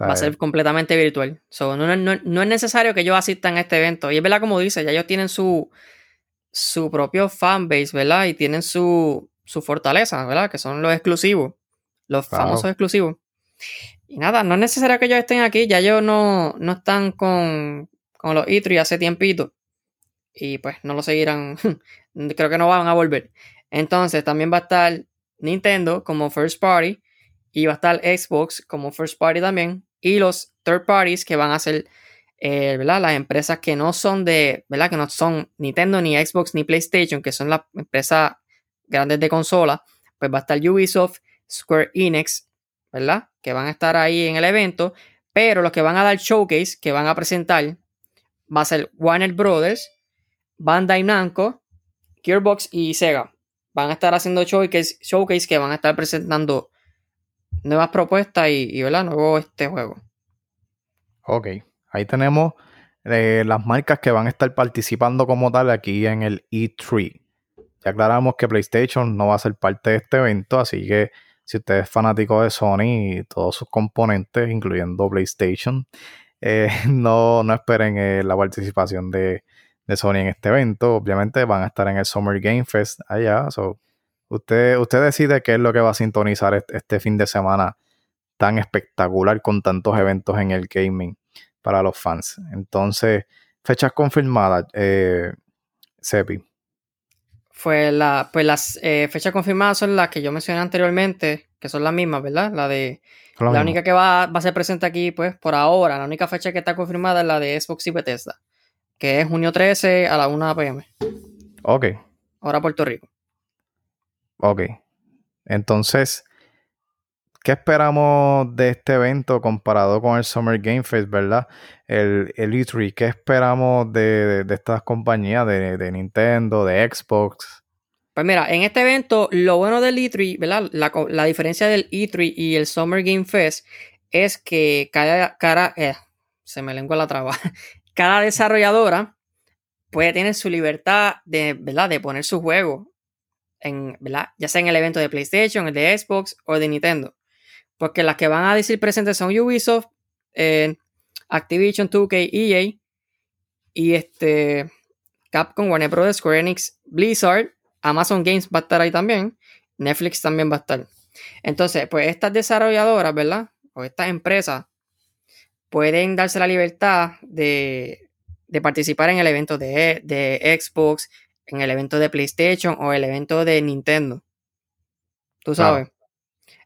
B: va a ser completamente virtual. no, es necesario que ellos asistan a este evento. Y es verdad, como dice, ya ellos tienen su, su propio fanbase, ¿verdad? Y tienen su, su fortaleza, ¿verdad? Que son los exclusivos. Los famosos exclusivos. Y nada, no es necesario que ellos estén aquí, ya ellos no, no están con, con los E3 hace tiempito. Y pues no lo seguirán, creo que no van a volver. Entonces también va a estar Nintendo como first party y va a estar Xbox como first party también. Y los third parties que van a ser, eh, ¿verdad? Las empresas que no son de, ¿verdad? Que no son Nintendo, ni Xbox, ni PlayStation, que son las empresas grandes de consola. Pues va a estar Ubisoft, Square Enix, ¿verdad? Que van a estar ahí en el evento, pero los que van a dar showcase, que van a presentar, va a ser Warner Brothers, Bandai Namco, Gearbox y Sega. Van a estar haciendo showcase, showcase que van a estar presentando nuevas propuestas y, ¿verdad? Nuevo este juego.
A: Ok, ahí tenemos eh, las marcas que van a estar participando como tal aquí en el E3. Ya aclaramos que PlayStation no va a ser parte de este evento, así que si usted es fanático de Sony y todos sus componentes, incluyendo PlayStation, eh, no, no, esperen eh, la participación de, Sony en este evento. Obviamente van a estar en el Summer Game Fest allá. usted, usted decide qué es lo que va a sintonizar este, fin de semana tan espectacular con tantos eventos en el gaming para los fans. Entonces, fechas confirmadas, eh, Sepi
B: fue la, pues las eh, fechas confirmadas son las que yo mencioné anteriormente, que son las mismas, ¿verdad? La de la única que va, va, a ser presente aquí, pues por ahora, la única fecha que está confirmada es la de Xbox y Bethesda, que es junio 13 a la 1 pm.
A: Ok.
B: Ahora Puerto Rico.
A: Ok. Entonces, ¿qué esperamos de este evento comparado con el Summer Game Fest, verdad? El, el E3, ¿qué esperamos de, estas compañías de, Nintendo, de Xbox?
B: Pues mira, en este evento, lo bueno del E3, ¿verdad? La, diferencia del E3 y el Summer Game Fest es que cada, cara, eh, se me lengua la traba, cada desarrolladora puede tener su libertad de, ¿verdad? de poner su juego, en, ¿verdad? ya sea en el evento de PlayStation, el de Xbox o de Nintendo. Porque las que van a decir presentes son Ubisoft, eh, Activision, 2K, EA y este Capcom, Warner Bros., Square Enix, Blizzard Amazon Games va a estar ahí también. Netflix también va a estar. Entonces, pues estas desarrolladoras, ¿verdad? O estas empresas pueden darse la libertad de, participar en el evento de, Xbox, en el evento de PlayStation o el evento de Nintendo. Tú sabes.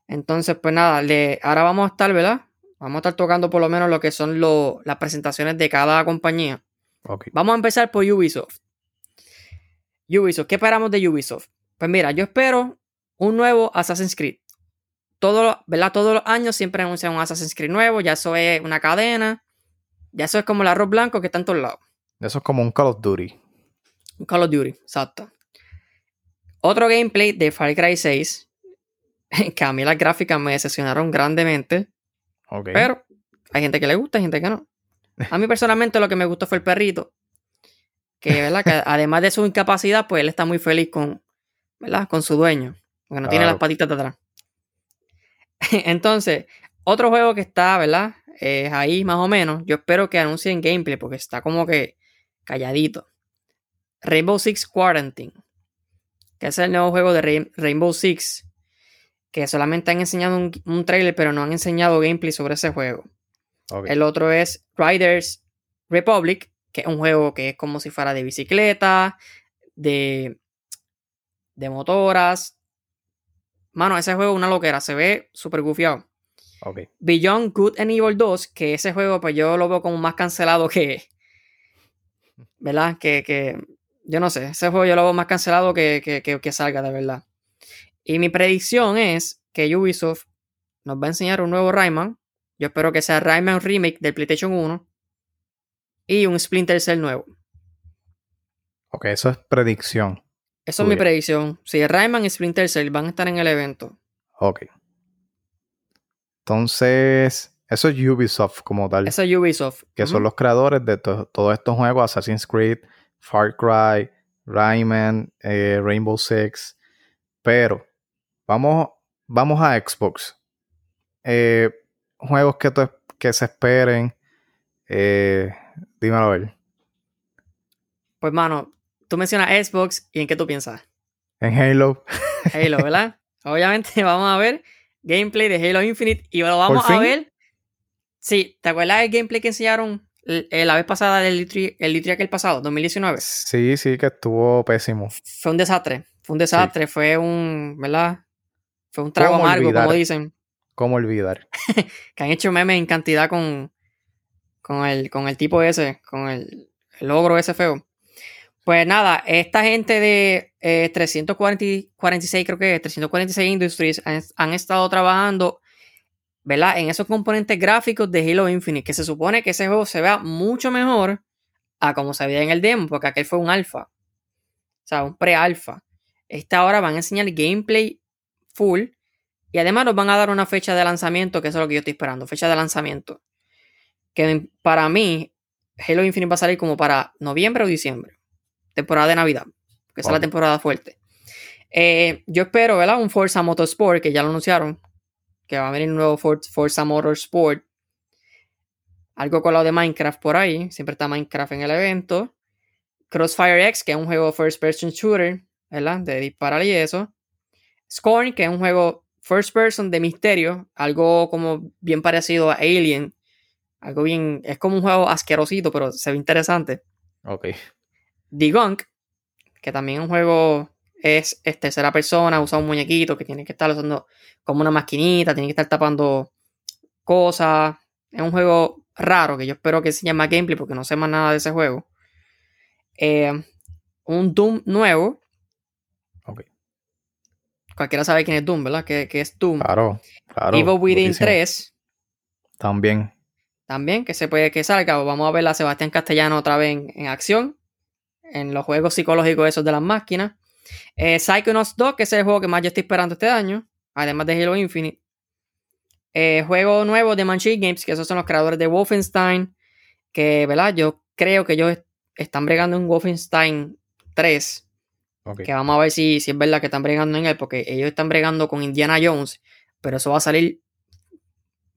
B: Entonces, pues nada, ahora vamos a estar, ¿verdad? Vamos a estar tocando por lo menos lo que son las presentaciones de cada compañía. Vamos a empezar por Ubisoft. Ubisoft, ¿qué esperamos de Ubisoft? Pues mira, yo espero un nuevo Assassin's Creed. Todo, ¿verdad? Todos los años siempre anuncian un Assassin's Creed nuevo, ya eso es una cadena, ya eso es como el arroz blanco que está en todos lados.
A: Eso es como un Call of Duty.
B: Un Call of Duty, exacto. Otro gameplay de Far Cry 6, que a mí las gráficas me decepcionaron grandemente. Pero hay gente que le gusta, hay gente que no. A mí personalmente lo que me gustó fue el perrito que, ¿verdad? que además de su incapacidad, pues él está muy feliz con, ¿verdad? con su dueño, porque no tiene las patitas de atrás. Entonces, otro juego que está, ¿verdad? Es ahí más o menos. Yo espero que anuncien gameplay porque está como que calladito. Rainbow Six Quarantine, que es el nuevo juego de Rainbow Six, que solamente han enseñado un, trailer, pero no han enseñado gameplay sobre ese juego. El otro es Riders Republic, que es un juego que es como si fuera de bicicleta, de, de motoras. Mano, ese juego es una loquera, se ve súper gufiado. Okay. Beyond Good and Evil 2, que ese juego pues yo lo veo como más cancelado que... ¿Verdad? Que, que yo no sé, ese juego yo lo veo más cancelado que, que, que salga de verdad. Y mi predicción es que Ubisoft nos va a enseñar un nuevo Rayman. Yo espero que sea Rayman Remake del PlayStation 1 y un Splinter Cell nuevo.
A: Ok, eso es predicción.
B: Eso es mi predicción. Si Rayman y Splinter Cell van a estar en el evento.
A: Ok. Entonces, eso es Ubisoft como tal.
B: Eso es Ubisoft.
A: Que son los creadores de todos estos juegos: Assassin's Creed, Far Cry, Rayman, eh, Rainbow Six. Pero, vamos, vamos a Xbox. Eh, juegos que, que se esperen. Eh, Dímelo a ver.
B: Pues, mano, tú mencionas Xbox y ¿en qué tú piensas?
A: En Halo.
B: Halo, ¿verdad? Obviamente vamos a ver gameplay de Halo Infinite y lo vamos a ver. Sí, ¿te acuerdas del gameplay que enseñaron eh, la vez pasada del Litri, el Litri aquel pasado, 2019?
A: Sí, sí, que estuvo pésimo.
B: Fue un desastre. Fue un desastre, fue un, ¿verdad? Fue un trago amargo, como dicen.
A: ¿Cómo olvidar?
B: que han hecho memes en cantidad con, con el, con el tipo ese, con el, el logro ese feo. Pues nada, esta gente de 346, eh, creo que 346 Industries han, estado trabajando, ¿verdad? En esos componentes gráficos de Halo Infinite, que se supone que ese juego se vea mucho mejor a como se veía en el demo, porque aquel fue un alfa. O sea, un pre-alfa. Esta ahora van a enseñar gameplay full y además nos van a dar una fecha de lanzamiento, que eso es lo que yo estoy esperando, fecha de lanzamiento que para mí Halo Infinite va a salir como para noviembre o diciembre, temporada de Navidad, que es la temporada fuerte. Eh, yo espero, ¿verdad? Un Forza Motorsport, que ya lo anunciaron, que va a venir un nuevo Forza Motorsport. Algo con lo de Minecraft por ahí, siempre está Minecraft en el evento. Crossfire X, que es un juego first person shooter, ¿verdad? De disparar y eso. Scorn, que es un juego first person de misterio, algo como bien parecido a Alien, algo bien. Es como un juego asquerosito, pero se ve interesante.
A: Ok.
B: The Gunk, que también es un juego. Es, tercera persona, usa un muñequito que tiene que estar usando como una maquinita, tiene que estar tapando cosas. Es un juego raro que yo espero que se llame gameplay porque no sé más nada de ese juego. Eh, un Doom nuevo. Cualquiera sabe quién es Doom, ¿verdad? Que, es Doom.
A: Claro, claro.
B: Evil Within 3.
A: También
B: también, que se puede que salga. Vamos a ver a Sebastián Castellano otra vez en, acción, en los juegos psicológicos esos de las máquinas. Eh, Psychonauts 2, que es el juego que más yo estoy esperando este año, además de Halo Infinite. Eh, juego nuevo de Manchi Games, que esos son los creadores de Wolfenstein, que, ¿verdad? Yo creo que ellos están bregando en Wolfenstein 3. Que vamos a ver si, si es verdad que están bregando en él, porque ellos están bregando con Indiana Jones, pero eso va a salir,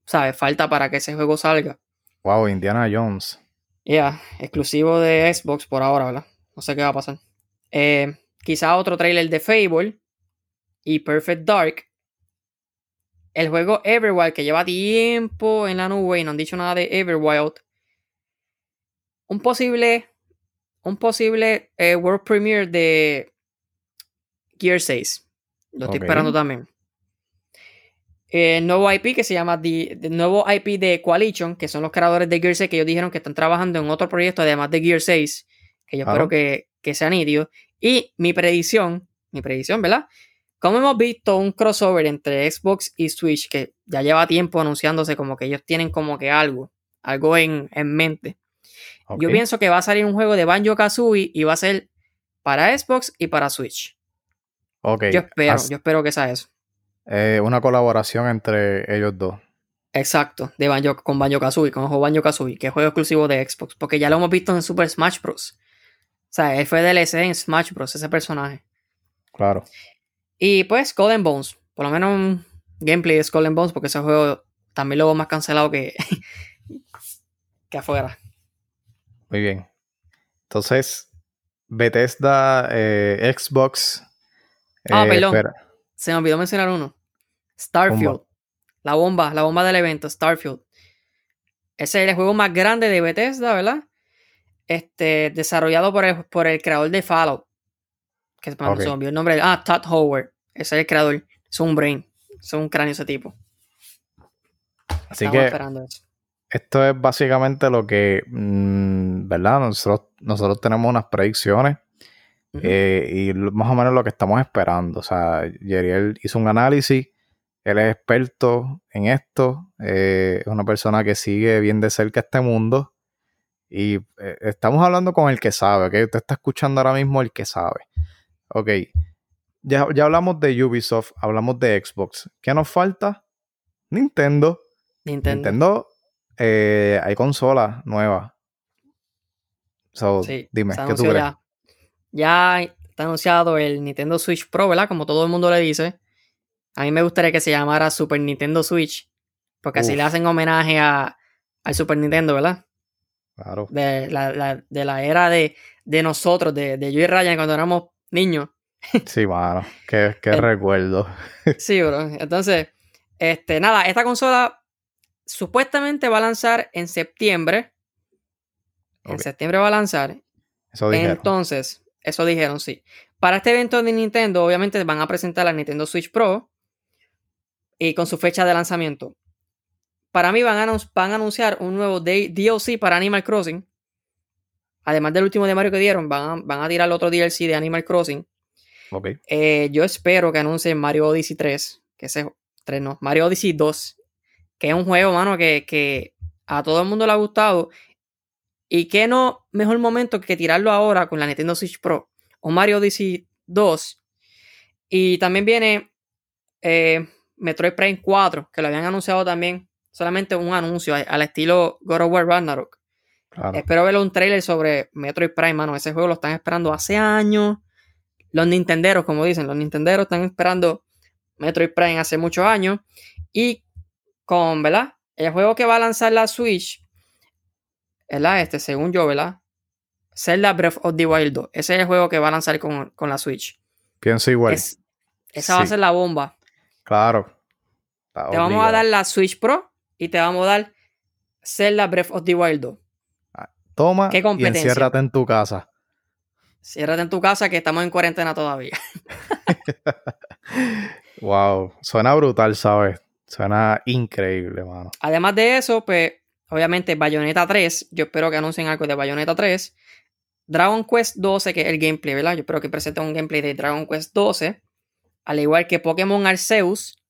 B: ¿sabes? Falta para que ese juego salga.
A: Wow, Indiana Jones.
B: Ya, exclusivo de Xbox por ahora, ¿verdad? No sé qué va a pasar. Eh, quizá otro trailer de Fable y Perfect Dark. El juego Everwild, que lleva tiempo en la nube y no han dicho nada de Everwild. Un posible. Un posible eh, World Premiere de Gear 6. Lo estoy esperando también. El nuevo IP que se llama el nuevo IP de Coalition, que son los creadores de Gear 6, que ellos dijeron que están trabajando en otro proyecto además de Gear 6, que yo espero que, que sea nítido. Y mi predicción, mi predicción, ¿verdad? Como hemos visto un crossover entre Xbox y Switch, que ya lleva tiempo anunciándose como que ellos tienen como que algo, algo en, mente. Yo pienso que va a salir un juego de Banjo Kazooie y va a ser para Xbox y para Switch.
A: Ok.
B: Yo espero, yo espero que sea eso.
A: Eh, una colaboración entre ellos dos.
B: Exacto, de Banjo, con Banjo Kazooie, con el juego Banjo Kazooie, que es juego exclusivo de Xbox, porque ya lo hemos visto en Super Smash Bros. O sea, él fue DLC en Smash Bros. ese personaje.
A: Claro.
B: Y pues Skull Bones. Por lo menos un gameplay de Skull Bones, porque ese juego también lo veo más cancelado que, que afuera.
A: Muy bien. Entonces, Bethesda, eh, Xbox.
B: Ah, eh, perdón. Se me olvidó mencionar uno. Starfield. La bomba, la bomba del evento, Starfield. Ese es el juego más grande de Bethesda, ¿verdad? este, desarrollado por el, por el creador de Fallout. Que se me olvidó el nombre. Ah, Todd Howard. Ese es el creador. Es un brain. Es un cráneo ese tipo.
A: Así que esto es básicamente lo que, mm, ¿verdad? Nosotros, nosotros tenemos unas predicciones eh, y más o menos lo que estamos esperando. O sea, Yeriel hizo un análisis, él es experto en esto, eh, es una persona que sigue bien de cerca este mundo y eh, estamos hablando con el que sabe, ¿ok? Usted está escuchando ahora mismo el que sabe. Ok. Ya, ya hablamos de Ubisoft, hablamos de Xbox. ¿Qué nos falta? Nintendo.
B: Nintendo.
A: Nintendo hay consolas nuevas. So, dime, ¿qué tú crees?
B: Ya, está anunciado el Nintendo Switch Pro, ¿verdad? Como todo el mundo le dice. A mí me gustaría que se llamara Super Nintendo Switch. Porque así le hacen homenaje a, al Super Nintendo, ¿verdad? De la, de la era de, nosotros, de, de, yo y Ryan cuando éramos niños.
A: Sí, mano, qué, qué recuerdo.
B: sí, bro. Entonces, este, nada, esta consola supuestamente va a lanzar en septiembre. En septiembre va a lanzar.
A: Eso dijeron.
B: Entonces, eso dijeron, sí. Para este evento de Nintendo, obviamente van a presentar la Nintendo Switch Pro y con su fecha de lanzamiento para mí van a, van a anunciar un nuevo DLC para Animal Crossing. Además del último de Mario que dieron, van a, van a tirar otro DLC de Animal Crossing.
A: Okay.
B: Eh, yo espero que anuncien Mario Odyssey 3. Que ese 3 no, Mario Odyssey 2. Que es un juego, mano, que, que a todo el mundo le ha gustado. Y que no mejor momento que tirarlo ahora con la Nintendo Switch Pro. O Mario Odyssey 2. Y también viene eh, Metroid Prime 4, que lo habían anunciado también solamente un anuncio al estilo God of War Ragnarok. Espero ver un trailer sobre Metroid Prime, mano. Ese juego lo están esperando hace años. Los Nintenderos, como dicen, los Nintenderos están esperando Metroid Prime hace muchos años. Y con, ¿verdad? El juego que va a lanzar la Switch, ¿verdad? Este, según yo, ¿verdad? Zelda Breath of the Wild 2. Ese es el juego que va a lanzar con, la Switch.
A: Pienso igual.
B: esa va a ser la bomba.
A: Claro.
B: Te vamos a dar la Switch Pro y te vamos a dar Zelda Breath of the Wild 2.
A: Ah, toma ¿Qué y enciérrate en tu casa.
B: Ciérrate en tu casa que estamos en cuarentena todavía.
A: wow, suena brutal, ¿sabes? Suena increíble, mano.
B: Además de eso, pues, obviamente, Bayonetta 3. Yo espero que anuncien algo de Bayonetta 3. Dragon Quest 12, que es el gameplay, ¿verdad? Yo espero que presenten un gameplay de Dragon Quest 12. Al igual que Pokémon Arceus.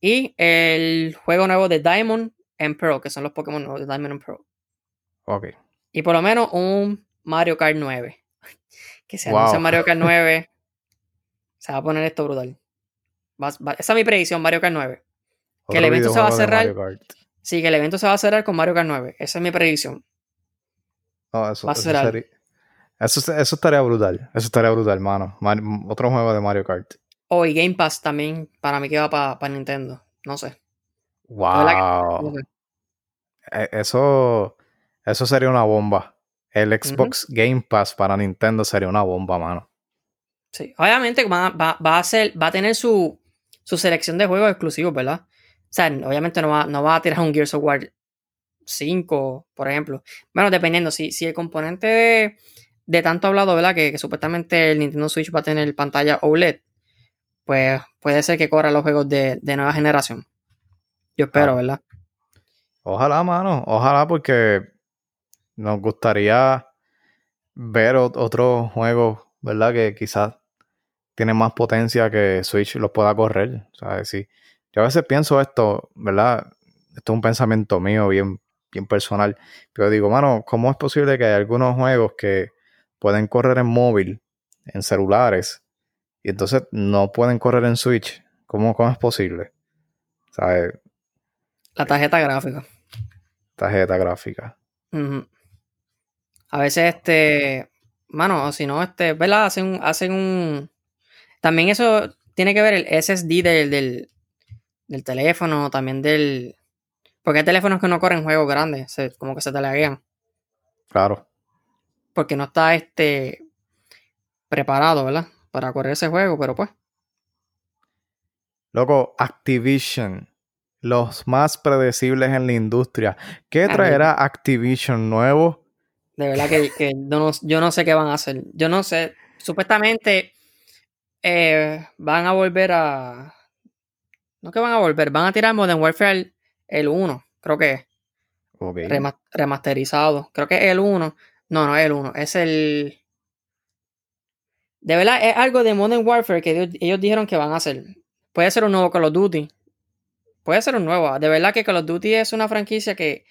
B: Y el juego nuevo de Diamond and Pearl, que son los Pokémon nuevos de Diamond and Pearl.
A: Ok.
B: Y por lo menos un Mario Kart 9. Que se anuncia Mario Kart 9. Se va a poner esto brutal. esa es mi predicción, Mario Kart 9. Que el evento se va a cerrar. Sí, que el evento se va a cerrar con Mario Kart 9. Esa es mi predicción.
A: eso, eso, eso, estaría brutal. Eso estaría brutal, hermano. otro juego de Mario Kart.
B: Oh, y Game Pass también, para mí que va para Nintendo. No sé.
A: Wow. E, eso, eso sería una bomba. El Xbox Game Pass para Nintendo sería una bomba, mano.
B: Sí, obviamente va, a, ser, va a tener su, selección de juegos exclusivos, ¿verdad? O sea, obviamente no va, no va a tirar un Gears of War 5, por ejemplo. Bueno, dependiendo, si, si el componente de, tanto hablado, ¿verdad? Que, supuestamente el Nintendo Switch va a tener pantalla OLED, pues puede ser que corra los juegos de, nueva generación. Yo espero, ah. ¿verdad?
A: Ojalá, mano, ojalá porque nos gustaría ver otros juegos, ¿verdad? Que quizás tienen más potencia que Switch los pueda correr. ¿sabes? Sí. Yo a veces pienso esto, ¿verdad? Esto es un pensamiento mío bien, bien personal. Pero digo, mano, ¿cómo es posible que hay algunos juegos que pueden correr en móvil, en celulares, y entonces no pueden correr en Switch? ¿Cómo, cómo es posible? ¿Sabes?
B: La tarjeta gráfica.
A: Tarjeta gráfica.
B: A veces, este, mano, o si no, este, ¿verdad? Hacen, hacen un... También eso tiene que ver el SSD del, del, teléfono, también del... Porque hay teléfonos que no corren juegos grandes, como que se te laguean.
A: Claro.
B: Porque no está este preparado, ¿verdad? Para correr ese juego, pero pues.
A: Loco, Activision, los más predecibles en la industria. ¿Qué traerá Activision nuevo?
B: De verdad que, yo, no, sé qué van a hacer. Yo no sé. Supuestamente eh, van a volver a. No que van a volver, van a tirar Modern Warfare el 1, creo que es. remasterizado. Creo que es el 1. No, no es el 1. Es el. De verdad, es algo de Modern Warfare que ellos, dijeron que van a hacer. Puede ser un nuevo Call of Duty. Puede ser un nuevo. De verdad que Call of Duty es una franquicia que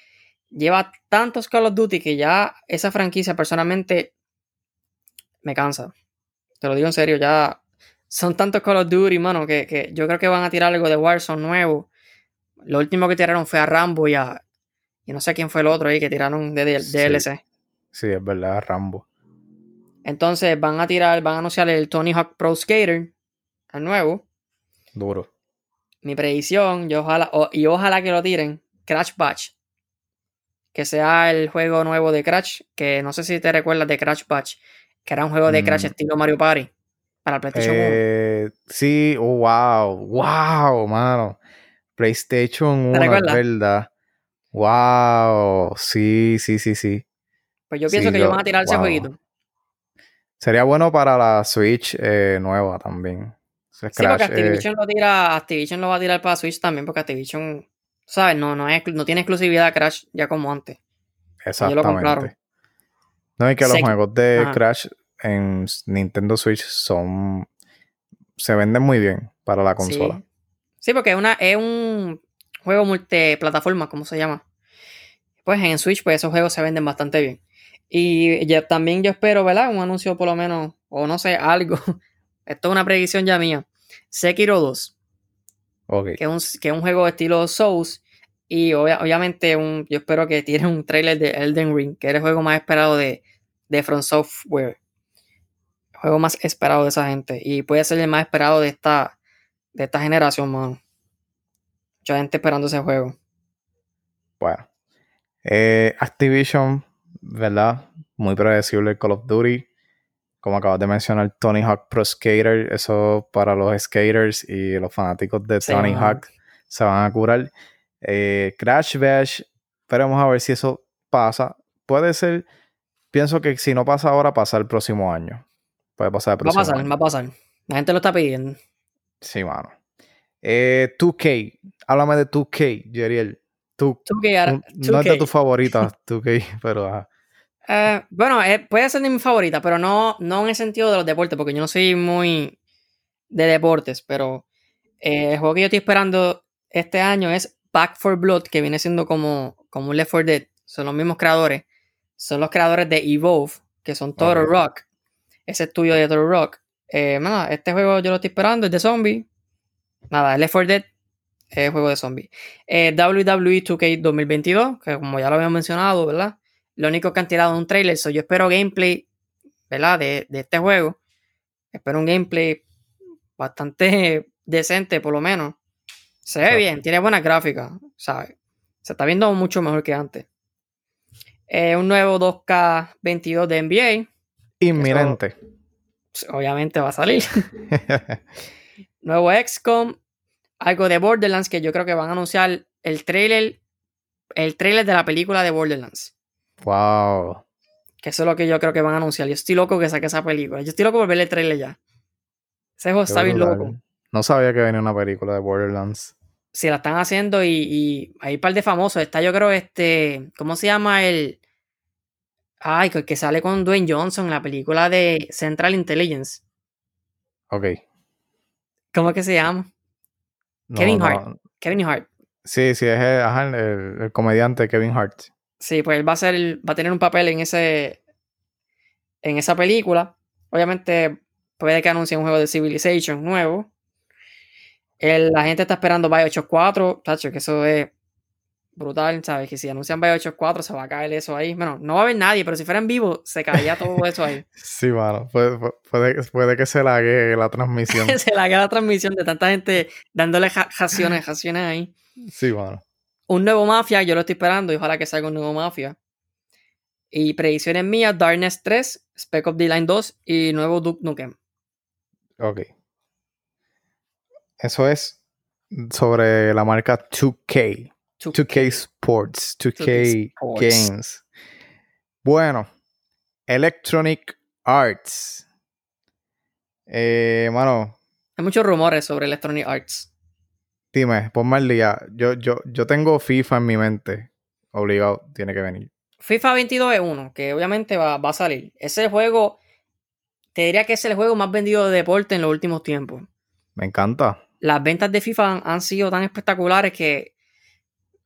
B: lleva tantos Call of Duty que ya esa franquicia personalmente me cansa. Te lo digo en serio, ya son tantos Call of Duty, mano, que, yo creo que van a tirar algo de Warzone nuevo. Lo último que tiraron fue a Rambo y a. Y no sé quién fue el otro ahí que tiraron de, DLC.
A: Sí, es verdad, Rambo.
B: Entonces van a tirar, van a anunciar el Tony Hawk Pro Skater, el nuevo.
A: Duro.
B: Mi predicción, yo ojalá, y ojalá que lo tiren, Crash Batch que sea el juego nuevo de Crash, que no sé si te recuerdas de Crash Batch, que era un juego de Crash mm. estilo Mario Party para PlayStation
A: eh, Sí, oh, wow, wow, mano. PlayStation 1, ¿verdad? Wow, sí, sí, sí, sí.
B: Pues yo pienso que ellos van a tirar ese jueguito.
A: Sería bueno para la Switch eh, nueva también.
B: sí, porque eh, Activision, lo tira, Activision lo va a tirar para Switch también, porque Activision ¿Sabes? No, no, es, no tiene exclusividad Crash ya como antes.
A: Exactamente. No, y que los juegos de Crash en Nintendo Switch son. se venden muy bien para la consola.
B: Sí, porque es, una, es un juego multiplataforma, como se llama. Pues en Switch, pues esos juegos se venden bastante bien. Y ya, también yo espero, ¿verdad? Un anuncio por lo menos, o no sé, algo. Esto es una predicción ya mía. Sekiro 2. Que, es un, juego de estilo Souls. Y obviamente un, yo espero que tiene un trailer de Elden Ring, que es el juego más esperado de, de From Software. Juego más esperado de esa gente. Y puede ser el más esperado de esta, de esta generación, mano. Mucha gente esperando ese juego.
A: Bueno. Eh, Activision, ¿verdad? Muy predecible Call of Duty como acabas de mencionar, Tony Hawk Pro Skater, eso para los skaters y los fanáticos de Tony Hawk se van a curar. Eh, Crash Bash, esperemos a ver si eso pasa. Puede ser, pienso que si no pasa ahora, pasa el próximo año. Puede pasar
B: Va a pasar, va a pasar. La gente lo está pidiendo.
A: Sí, mano. Eh, 2K, háblame de 2K, Jeriel. 2K, No es de tus favoritas, 2K, pero
B: eh, bueno, eh, puede ser de mi favorita, pero no, no en el sentido de los deportes, porque yo no soy muy de deportes, pero eh, el juego que yo estoy esperando este año es Back for Blood, que viene siendo como, como un Left 4 Dead. Son los mismos creadores. Son los creadores de Evolve, que son Toro Rock. Ese estudio de Toro Rock. Eh, este juego yo lo estoy esperando, es de zombie. Nada, Left 4 Dead es juego de zombie. Eh, WWE 2K 2022, que como ya lo habíamos mencionado, ¿verdad? Lo único que han tirado es un trailer, so yo espero gameplay, ¿verdad? De, de este juego. Espero un gameplay bastante decente, por lo menos. Se ve bien, tiene buenas gráficas, ¿sabes? Se está viendo mucho mejor que antes. Eh, un nuevo 2K22 de NBA.
A: Inminente.
B: obviamente va a salir. nuevo XCOM. Algo de Borderlands que yo creo que van a anunciar el trailer. El trailer de la película de Borderlands.
A: Wow.
B: Que eso es lo que yo creo que van a anunciar. Yo estoy loco que saque esa película. Yo estoy loco por ver el trailer ya. Ese juego está bien loco.
A: No sabía que venía una película de Borderlands.
B: Sí, la están haciendo y, hay un par de famosos. Está, yo creo, este. ¿Cómo se llama el. Ay, que sale con Dwayne Johnson en la película de Central Intelligence.
A: Ok.
B: ¿Cómo es que se llama? Kevin Hart. Kevin Hart.
A: Sí, sí, es el, comediante Kevin Hart.
B: Sí, pues él va a ser, va a tener un papel en ese. En esa película. Obviamente, puede que anuncie un juego de Civilization nuevo la gente está esperando Bioshock 4, tacho, que eso es brutal, ¿sabes? Que si anuncian Bioshock 4 se va a caer eso ahí. Bueno, no va a haber nadie, pero si fuera en vivo se caería todo eso ahí.
A: sí, mano. Puede, puede, que se lague la transmisión.
B: se lague la transmisión de tanta gente dándole jaciones, jaciones ahí.
A: Sí, mano.
B: Un nuevo Mafia, yo lo estoy esperando y ojalá que salga un nuevo Mafia. Y predicciones mías, Darkness 3, Spec of the Line 2 y nuevo Duke Nukem.
A: Ok. Eso es sobre la marca 2K. 2K, Sports, 2K, Games. Bueno, Electronic Arts. Eh, mano.
B: Hay muchos rumores sobre Electronic Arts.
A: Dime, ponme al día. Yo, yo, yo tengo FIFA en mi mente. Obligado, tiene que venir.
B: FIFA 22 es uno, que obviamente va, va a salir. Ese juego, te diría que es el juego más vendido de deporte en los últimos tiempos.
A: Me encanta
B: las ventas de FIFA han, sido tan espectaculares que,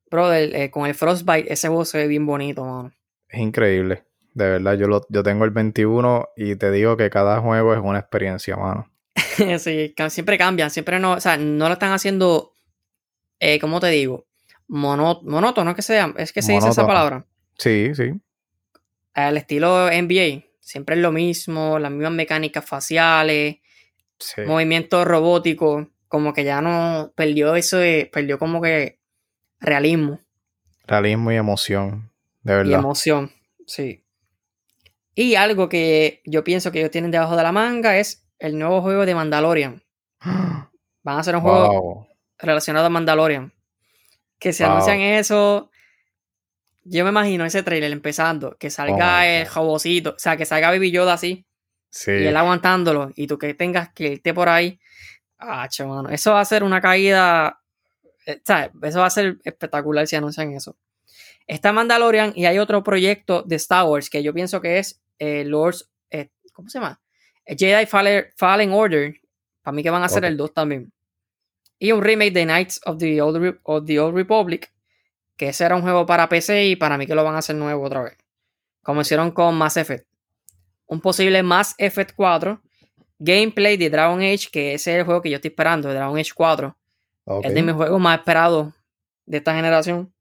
B: bro, eh, con el Frostbite ese juego se ve bien bonito, mano.
A: Es increíble. De verdad, yo, lo, yo tengo el 21 y te digo que cada juego es una experiencia, mano.
B: sí, siempre cambian, siempre no, o sea, no lo están haciendo, eh, ¿cómo te digo? monótono, que sea, es que se dice esa palabra.
A: Sí, sí.
B: Al estilo NBA, siempre es lo mismo, las mismas mecánicas faciales, movimientos robóticos como que ya no perdió eso de, perdió como que realismo.
A: Realismo y emoción, de verdad. Y
B: emoción, sí. Y algo que yo pienso que ellos tienen debajo de la manga es el nuevo juego de Mandalorian. Van a hacer un juego relacionado a Mandalorian. Que se anuncian eso. Yo me imagino ese trailer empezando, que salga oh el jabocito, o sea, que salga Baby Yoda así. Sí. Y él aguantándolo. Y tú que tengas que irte por ahí Ah, mano. Eso va a ser una caída. Eh, eso va a ser espectacular si anuncian eso. Está Mandalorian y hay otro proyecto de Star Wars que yo pienso que es eh, Lords. Eh, ¿Cómo se llama? Jedi Fallen, Order. Para mí que van a ser el 2 también. Y un remake de Knights of the, Old, of the Old Republic. Que ese era un juego para PC y para mí que lo van a hacer nuevo otra vez. Como hicieron con Mass Effect. Un posible Mass Effect 4 gameplay de Dragon Age, que ese es el juego que yo estoy esperando, de Dragon Age 4. Es de mis juegos más esperados de esta generación.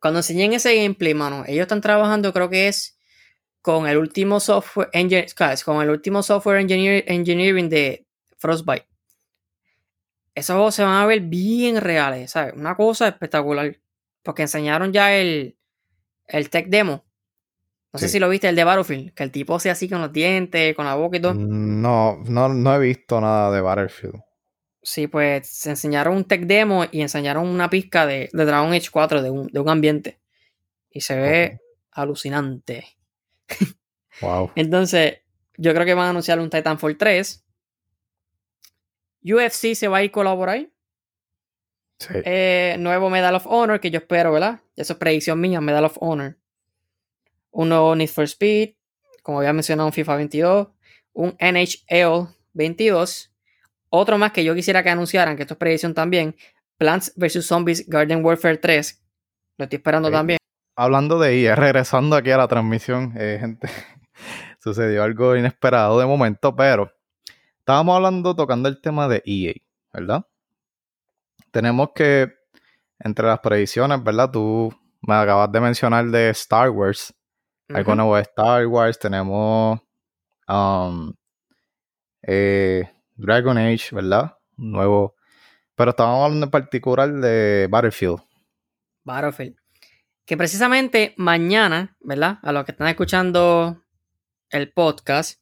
B: Cuando enseñen ese gameplay, mano, ellos están trabajando, creo que es con el último software con el último software engineering de Frostbite. Esos juegos se van a ver bien reales, ¿sabes? Una cosa espectacular. Porque enseñaron ya el, el tech demo no sé si lo viste, el de Battlefield, que el tipo sea así con los dientes, con la boca y todo.
A: Mm, no, no, no he visto nada de Battlefield.
B: Sí, pues se enseñaron un tech demo y enseñaron una pizca de, Dragon Age 4 de un, ambiente. Y se ve alucinante.
A: Wow.
B: Entonces, yo creo que van a anunciar un Titanfall 3. UFC se va a ir colaborar. Sí. Eh, nuevo Medal of Honor que yo espero, ¿verdad? Eso es predicción mía, Medal of Honor un nuevo Need for Speed, como había mencionado un FIFA 22, un NHL 22, otro más que yo quisiera que anunciaran, que esto es predicción también, Plants vs. Zombies Garden Warfare 3, lo estoy esperando también.
A: Hablando de IA, regresando aquí a la transmisión, eh, gente, sucedió algo inesperado de momento, pero estábamos hablando, tocando el tema de EA, ¿verdad? Tenemos que, entre las predicciones, ¿verdad? Tú me acabas de mencionar de Star Wars. Algo nuevo de Star Wars. Tenemos um, eh, Dragon Age, ¿verdad? Nuevo. Pero estábamos hablando en particular de Battlefield.
B: Battlefield. Que precisamente mañana, ¿verdad? A los que están escuchando el podcast.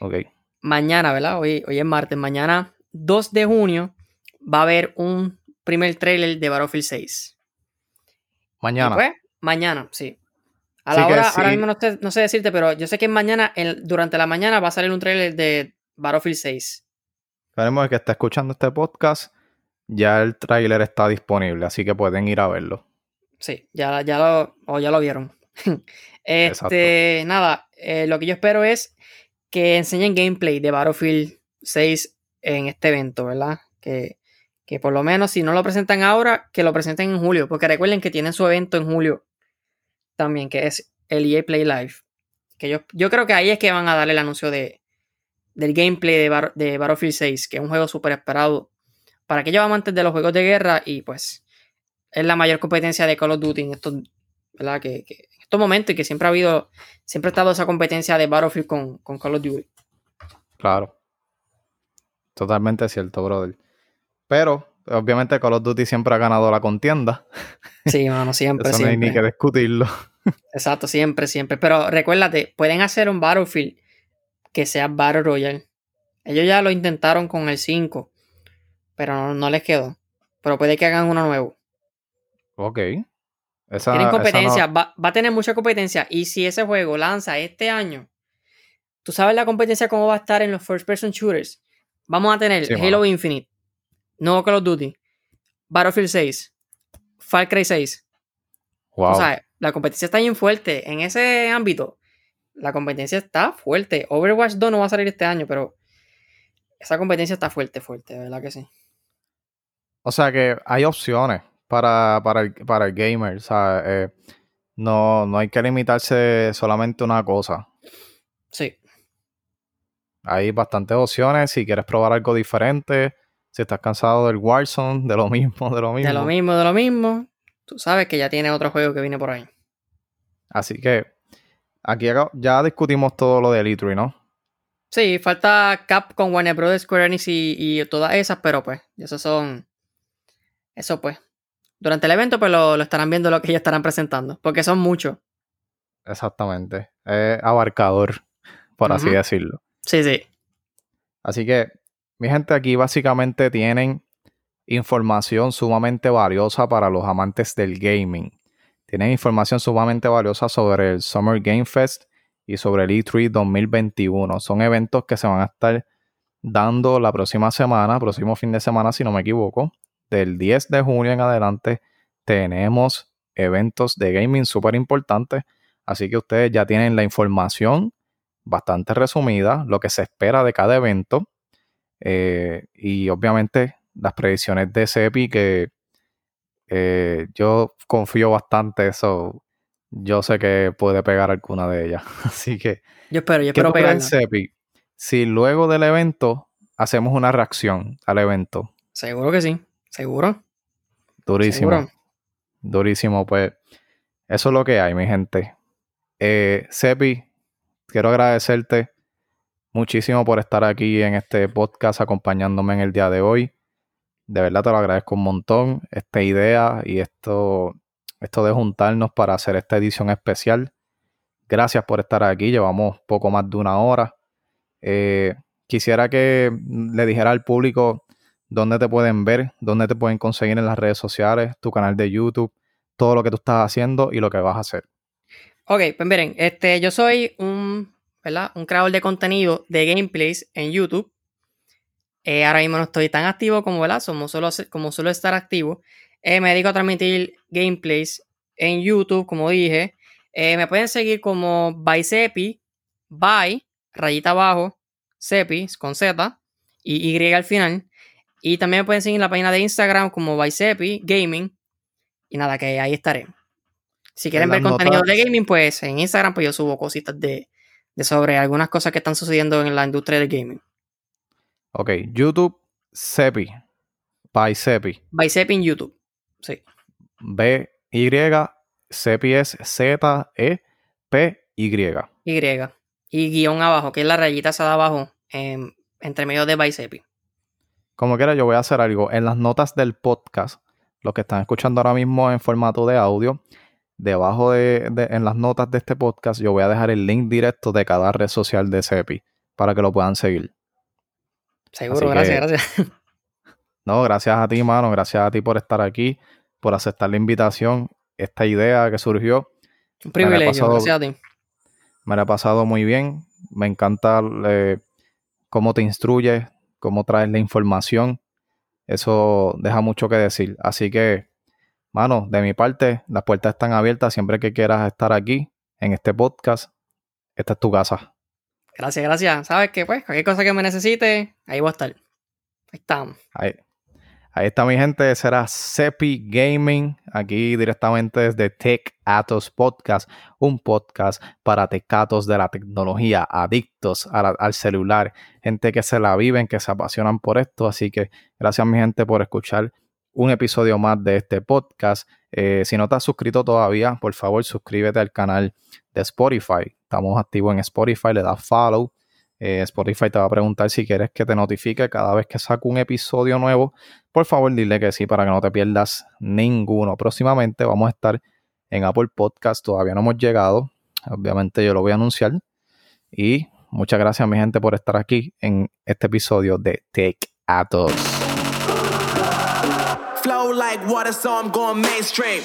A: Ok.
B: Mañana, ¿verdad? Hoy, hoy es martes. Mañana, 2 de junio, va a haber un primer trailer de Battlefield 6.
A: Mañana.
B: Pues, mañana, sí. A la hora, ahora mismo no sé, decirte, pero yo sé que mañana, durante la mañana, va a salir un trailer de Battlefield 6.
A: Esperemos que está escuchando este podcast. Ya el trailer está disponible, así que pueden ir a verlo.
B: Sí, ya, ya lo, o ya lo vieron. este, nada, eh, lo que yo espero es que enseñen gameplay de Battlefield 6 en este evento, ¿verdad? Que, que por lo menos si no lo presentan ahora, que lo presenten en julio, porque recuerden que tienen su evento en julio también, que es el EA Play Live. Que yo, yo creo que ahí es que van a darle el anuncio de, del gameplay de, de Battlefield 6, que es un juego súper esperado para aquellos amantes de los juegos de guerra y pues es la mayor competencia de Call of Duty en estos, ¿verdad? Que, en estos momentos y que siempre ha habido, siempre ha estado esa competencia de Battlefield con, con Call of Duty.
A: Claro. Totalmente cierto, brother. Pero, obviamente, Call of Duty siempre ha ganado la contienda.
B: Sí, mano, siempre.
A: Eso no hay ni que discutirlo.
B: Exacto, siempre, siempre. Pero recuérdate, pueden hacer un Battlefield que sea Battle Royale. Ellos ya lo intentaron con el 5, pero no, les quedó. Pero puede que hagan uno nuevo.
A: Ok.
B: Tienen competencia, va, va, a tener mucha competencia. Y si ese juego lanza este año, tú sabes la competencia cómo va a estar en los first person shooters. Vamos a tener Halo Infinite, no Call of Duty, Battlefield 6, Far Cry 6. Wow. O sea, la competencia está bien fuerte. En ese ámbito, la competencia está fuerte. Overwatch 2 no va a salir este año, pero esa competencia está fuerte, fuerte, ¿verdad que sí?
A: O sea que hay opciones para, para, el, para el gamer. O sea, eh, no, no hay que limitarse solamente a una cosa.
B: Sí.
A: Hay bastantes opciones. Si quieres probar algo diferente, si estás cansado del Warzone, de lo mismo, de lo mismo.
B: De lo mismo, de lo mismo. Tú sabes que ya tiene otro juego que viene por ahí.
A: Así que aquí ya discutimos todo lo de Elite, ¿no?
B: Sí, falta Capcom, Warner Bros., Square Enix y, y todas esas, pero pues, esos son. Eso pues. Durante el evento, pues lo, estarán viendo lo que ellos estarán presentando, porque son muchos.
A: Exactamente. Es abarcador, por así decirlo.
B: Sí, sí.
A: Así que, mi gente, aquí básicamente tienen información sumamente valiosa para los amantes del gaming. Tienen información sumamente valiosa sobre el Summer Game Fest y sobre el E3 2021. Son eventos que se van a estar dando la próxima semana, próximo fin de semana, si no me equivoco. Del 10 de junio en adelante tenemos eventos de gaming súper importantes. Así que ustedes ya tienen la información bastante resumida, lo que se espera de cada evento. Eh, y obviamente las predicciones de CEPI que eh, yo confío bastante eso. Yo sé que puede pegar alguna de ellas. Así que.
B: Yo espero, yo espero pegar.
A: Si luego del evento hacemos una reacción al evento.
B: Seguro que sí. Seguro.
A: Durísimo. Durísimo. Pues eso es lo que hay, mi gente. Eh, Cepi, quiero agradecerte muchísimo por estar aquí en este podcast acompañándome en el día de hoy. De verdad te lo agradezco un montón. Esta idea y esto, esto de juntarnos para hacer esta edición especial. Gracias por estar aquí. Llevamos poco más de una hora. Eh, quisiera que le dijera al público dónde te pueden ver, dónde te pueden conseguir en las redes sociales, tu canal de YouTube, todo lo que tú estás haciendo y lo que vas a hacer.
B: Ok, pues miren, este, yo soy un, ¿verdad? un creador de contenido de gameplays en YouTube. Eh, ahora mismo no estoy tan activo como, ¿verdad? Como solo, como solo estar activo. Eh, me dedico a transmitir gameplays en YouTube, como dije. Eh, me pueden seguir como Bycepi, by, rayita abajo, Cepi, con Z, y Y al final. Y también me pueden seguir en la página de Instagram como Bycepi Gaming. Y nada, que ahí estaré. Si quieren ver contenido de gaming, pues en Instagram pues yo subo cositas de, de sobre algunas cosas que están sucediendo en la industria del gaming.
A: Ok, YouTube, Sepi. By Sepi.
B: By Sepi en YouTube. Sí.
A: B, Y, Sepi es Z, E, P, Y.
B: Y. Y guion abajo, que es la rayita esa de abajo, entre medio de By Sepi.
A: Como quiera, yo voy a hacer algo. En las notas del podcast, los que están escuchando ahora mismo en formato de audio, debajo de, en las notas de este podcast, yo voy a dejar el link directo de cada red social de CEPI para que lo puedan seguir.
B: Seguro, gracias, gracias.
A: No, gracias a ti, mano. Gracias a ti por estar aquí, por aceptar la invitación, esta idea que surgió.
B: Un privilegio, gracias a ti.
A: Me la ha pasado muy bien. Me encanta eh, cómo te instruyes, cómo traes la información. Eso deja mucho que decir. Así que, mano, de mi parte, las puertas están abiertas siempre que quieras estar aquí en este podcast. Esta es tu casa.
B: Gracias, gracias. Sabes que, pues, cualquier cosa que me necesite, ahí voy a estar. Ahí estamos.
A: Ahí, está mi gente, será Sepi Gaming, aquí directamente desde Tech Atos Podcast, un podcast para tecatos de la tecnología, adictos al celular, gente que se la viven, que se apasionan por esto. Así que gracias mi gente por escuchar un episodio más de este podcast. Eh, si no te has suscrito todavía, por favor suscríbete al canal de Spotify. Estamos activos en Spotify, le das follow eh, Spotify te va a preguntar si quieres que te notifique cada vez que saco un episodio nuevo. Por favor, dile que sí para que no te pierdas ninguno. Próximamente vamos a estar en Apple Podcast. Todavía no hemos llegado. Obviamente yo lo voy a anunciar. Y muchas gracias, mi gente, por estar aquí en este episodio de Tech Atos. Flow like water, so I'm going mainstream.